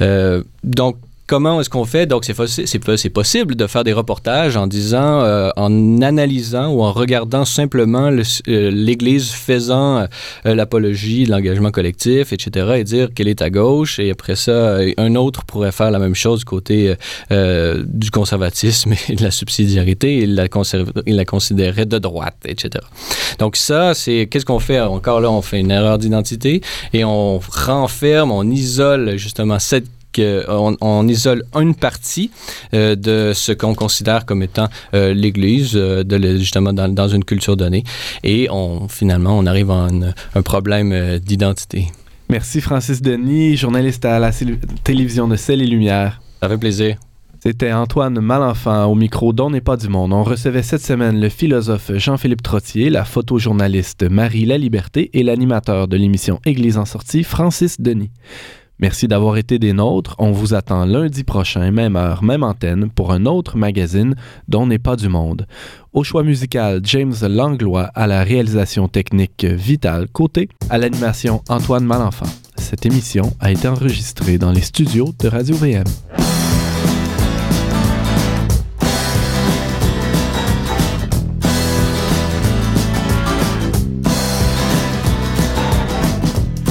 Euh, donc, comment est-ce qu'on fait? Donc, c'est possi- c'est po- c'est possible de faire des reportages en disant, euh, en analysant ou en regardant simplement le- euh, l'Église faisant euh, l'apologie de l'engagement collectif, etc., et dire qu'elle est à gauche, et après ça, un autre pourrait faire la même chose du côté du conservatisme et de la subsidiarité, il la, il la considérait de droite, etc. Donc ça, c'est qu'est-ce qu'on fait? Encore là On fait une erreur d'identité et on renferme, on isole justement cette on, on isole une partie euh, de ce qu'on considère comme étant euh, l'Église, euh, de justement dans, dans une culture donnée, et on finalement on arrive à un, un problème euh, d'identité. Merci Francis Denis, journaliste à la télévision de Celle et Lumière. Ça fait plaisir. C'était Antoine Malenfant au micro d'On n'est pas du monde. On recevait cette semaine le philosophe Jean-Philippe Trottier, la photojournaliste Marie Laliberté et l'animateur de l'émission Église en sortie, Francis Denis. Merci d'avoir été des nôtres. On vous attend lundi prochain, même heure, même antenne, pour un autre magazine dont n'est pas du monde. Au choix musical, James Langlois à la réalisation technique Vital Côté, à l'animation Antoine Malenfant. Cette émission a été enregistrée dans les studios de Radio VM.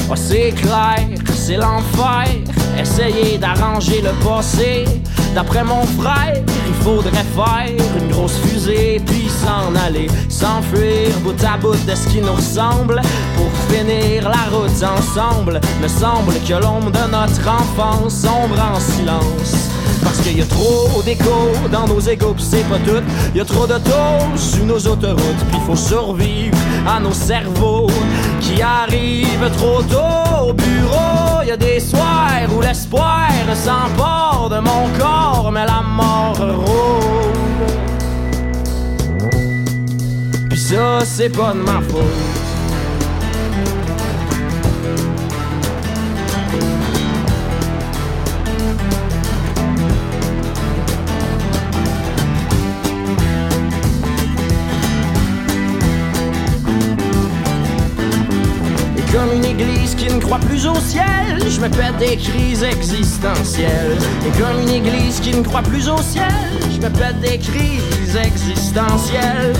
Oh, c'est clair, c'est l'enfer. Essayer d'arranger le passé. D'après mon frère, il faudrait faire une grosse fusée puis s'en aller, s'enfuir bout à bout de ce qui nous ressemble pour finir la route ensemble. Me semble que l'ombre de notre enfance sombre en silence. Parce qu'il y a trop d'écho dans nos égaux, pis c'est pas tout. Il y a trop taux sur nos autoroutes, puis faut survivre à nos cerveaux qui arrivent trop tôt au bureau. Il y a des soirs où l'espoir s'emporte de mon corps, mais la mort rôde. Puis ça, c'est pas de ma faute. Comme une église qui ne croit plus au ciel, je me pète des crises existentielles. Et comme une église qui ne croit plus au ciel, je me pète des crises existentielles.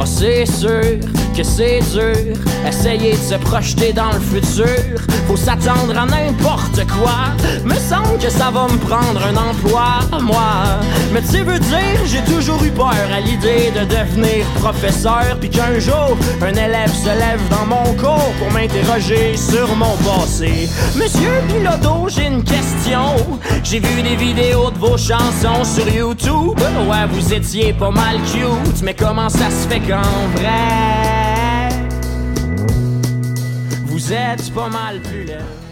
Ah, c'est sûr que c'est dur. Essayer de se projeter dans le futur. Faut s'attendre à n'importe quoi. Me semble que ça va me prendre un emploi, moi. Mais tu veux dire, j'ai toujours eu peur à l'idée de devenir professeur. Puis qu'un jour, un élève se lève dans mon cours pour m'interroger sur mon passé. Monsieur Piloto, j'ai une question. J'ai vu des vidéos de vos chansons sur YouTube. Ouais, vous étiez pas mal cute. Mais comment ça se fait qu'en vrai? Vous êtes pas mal plus laid.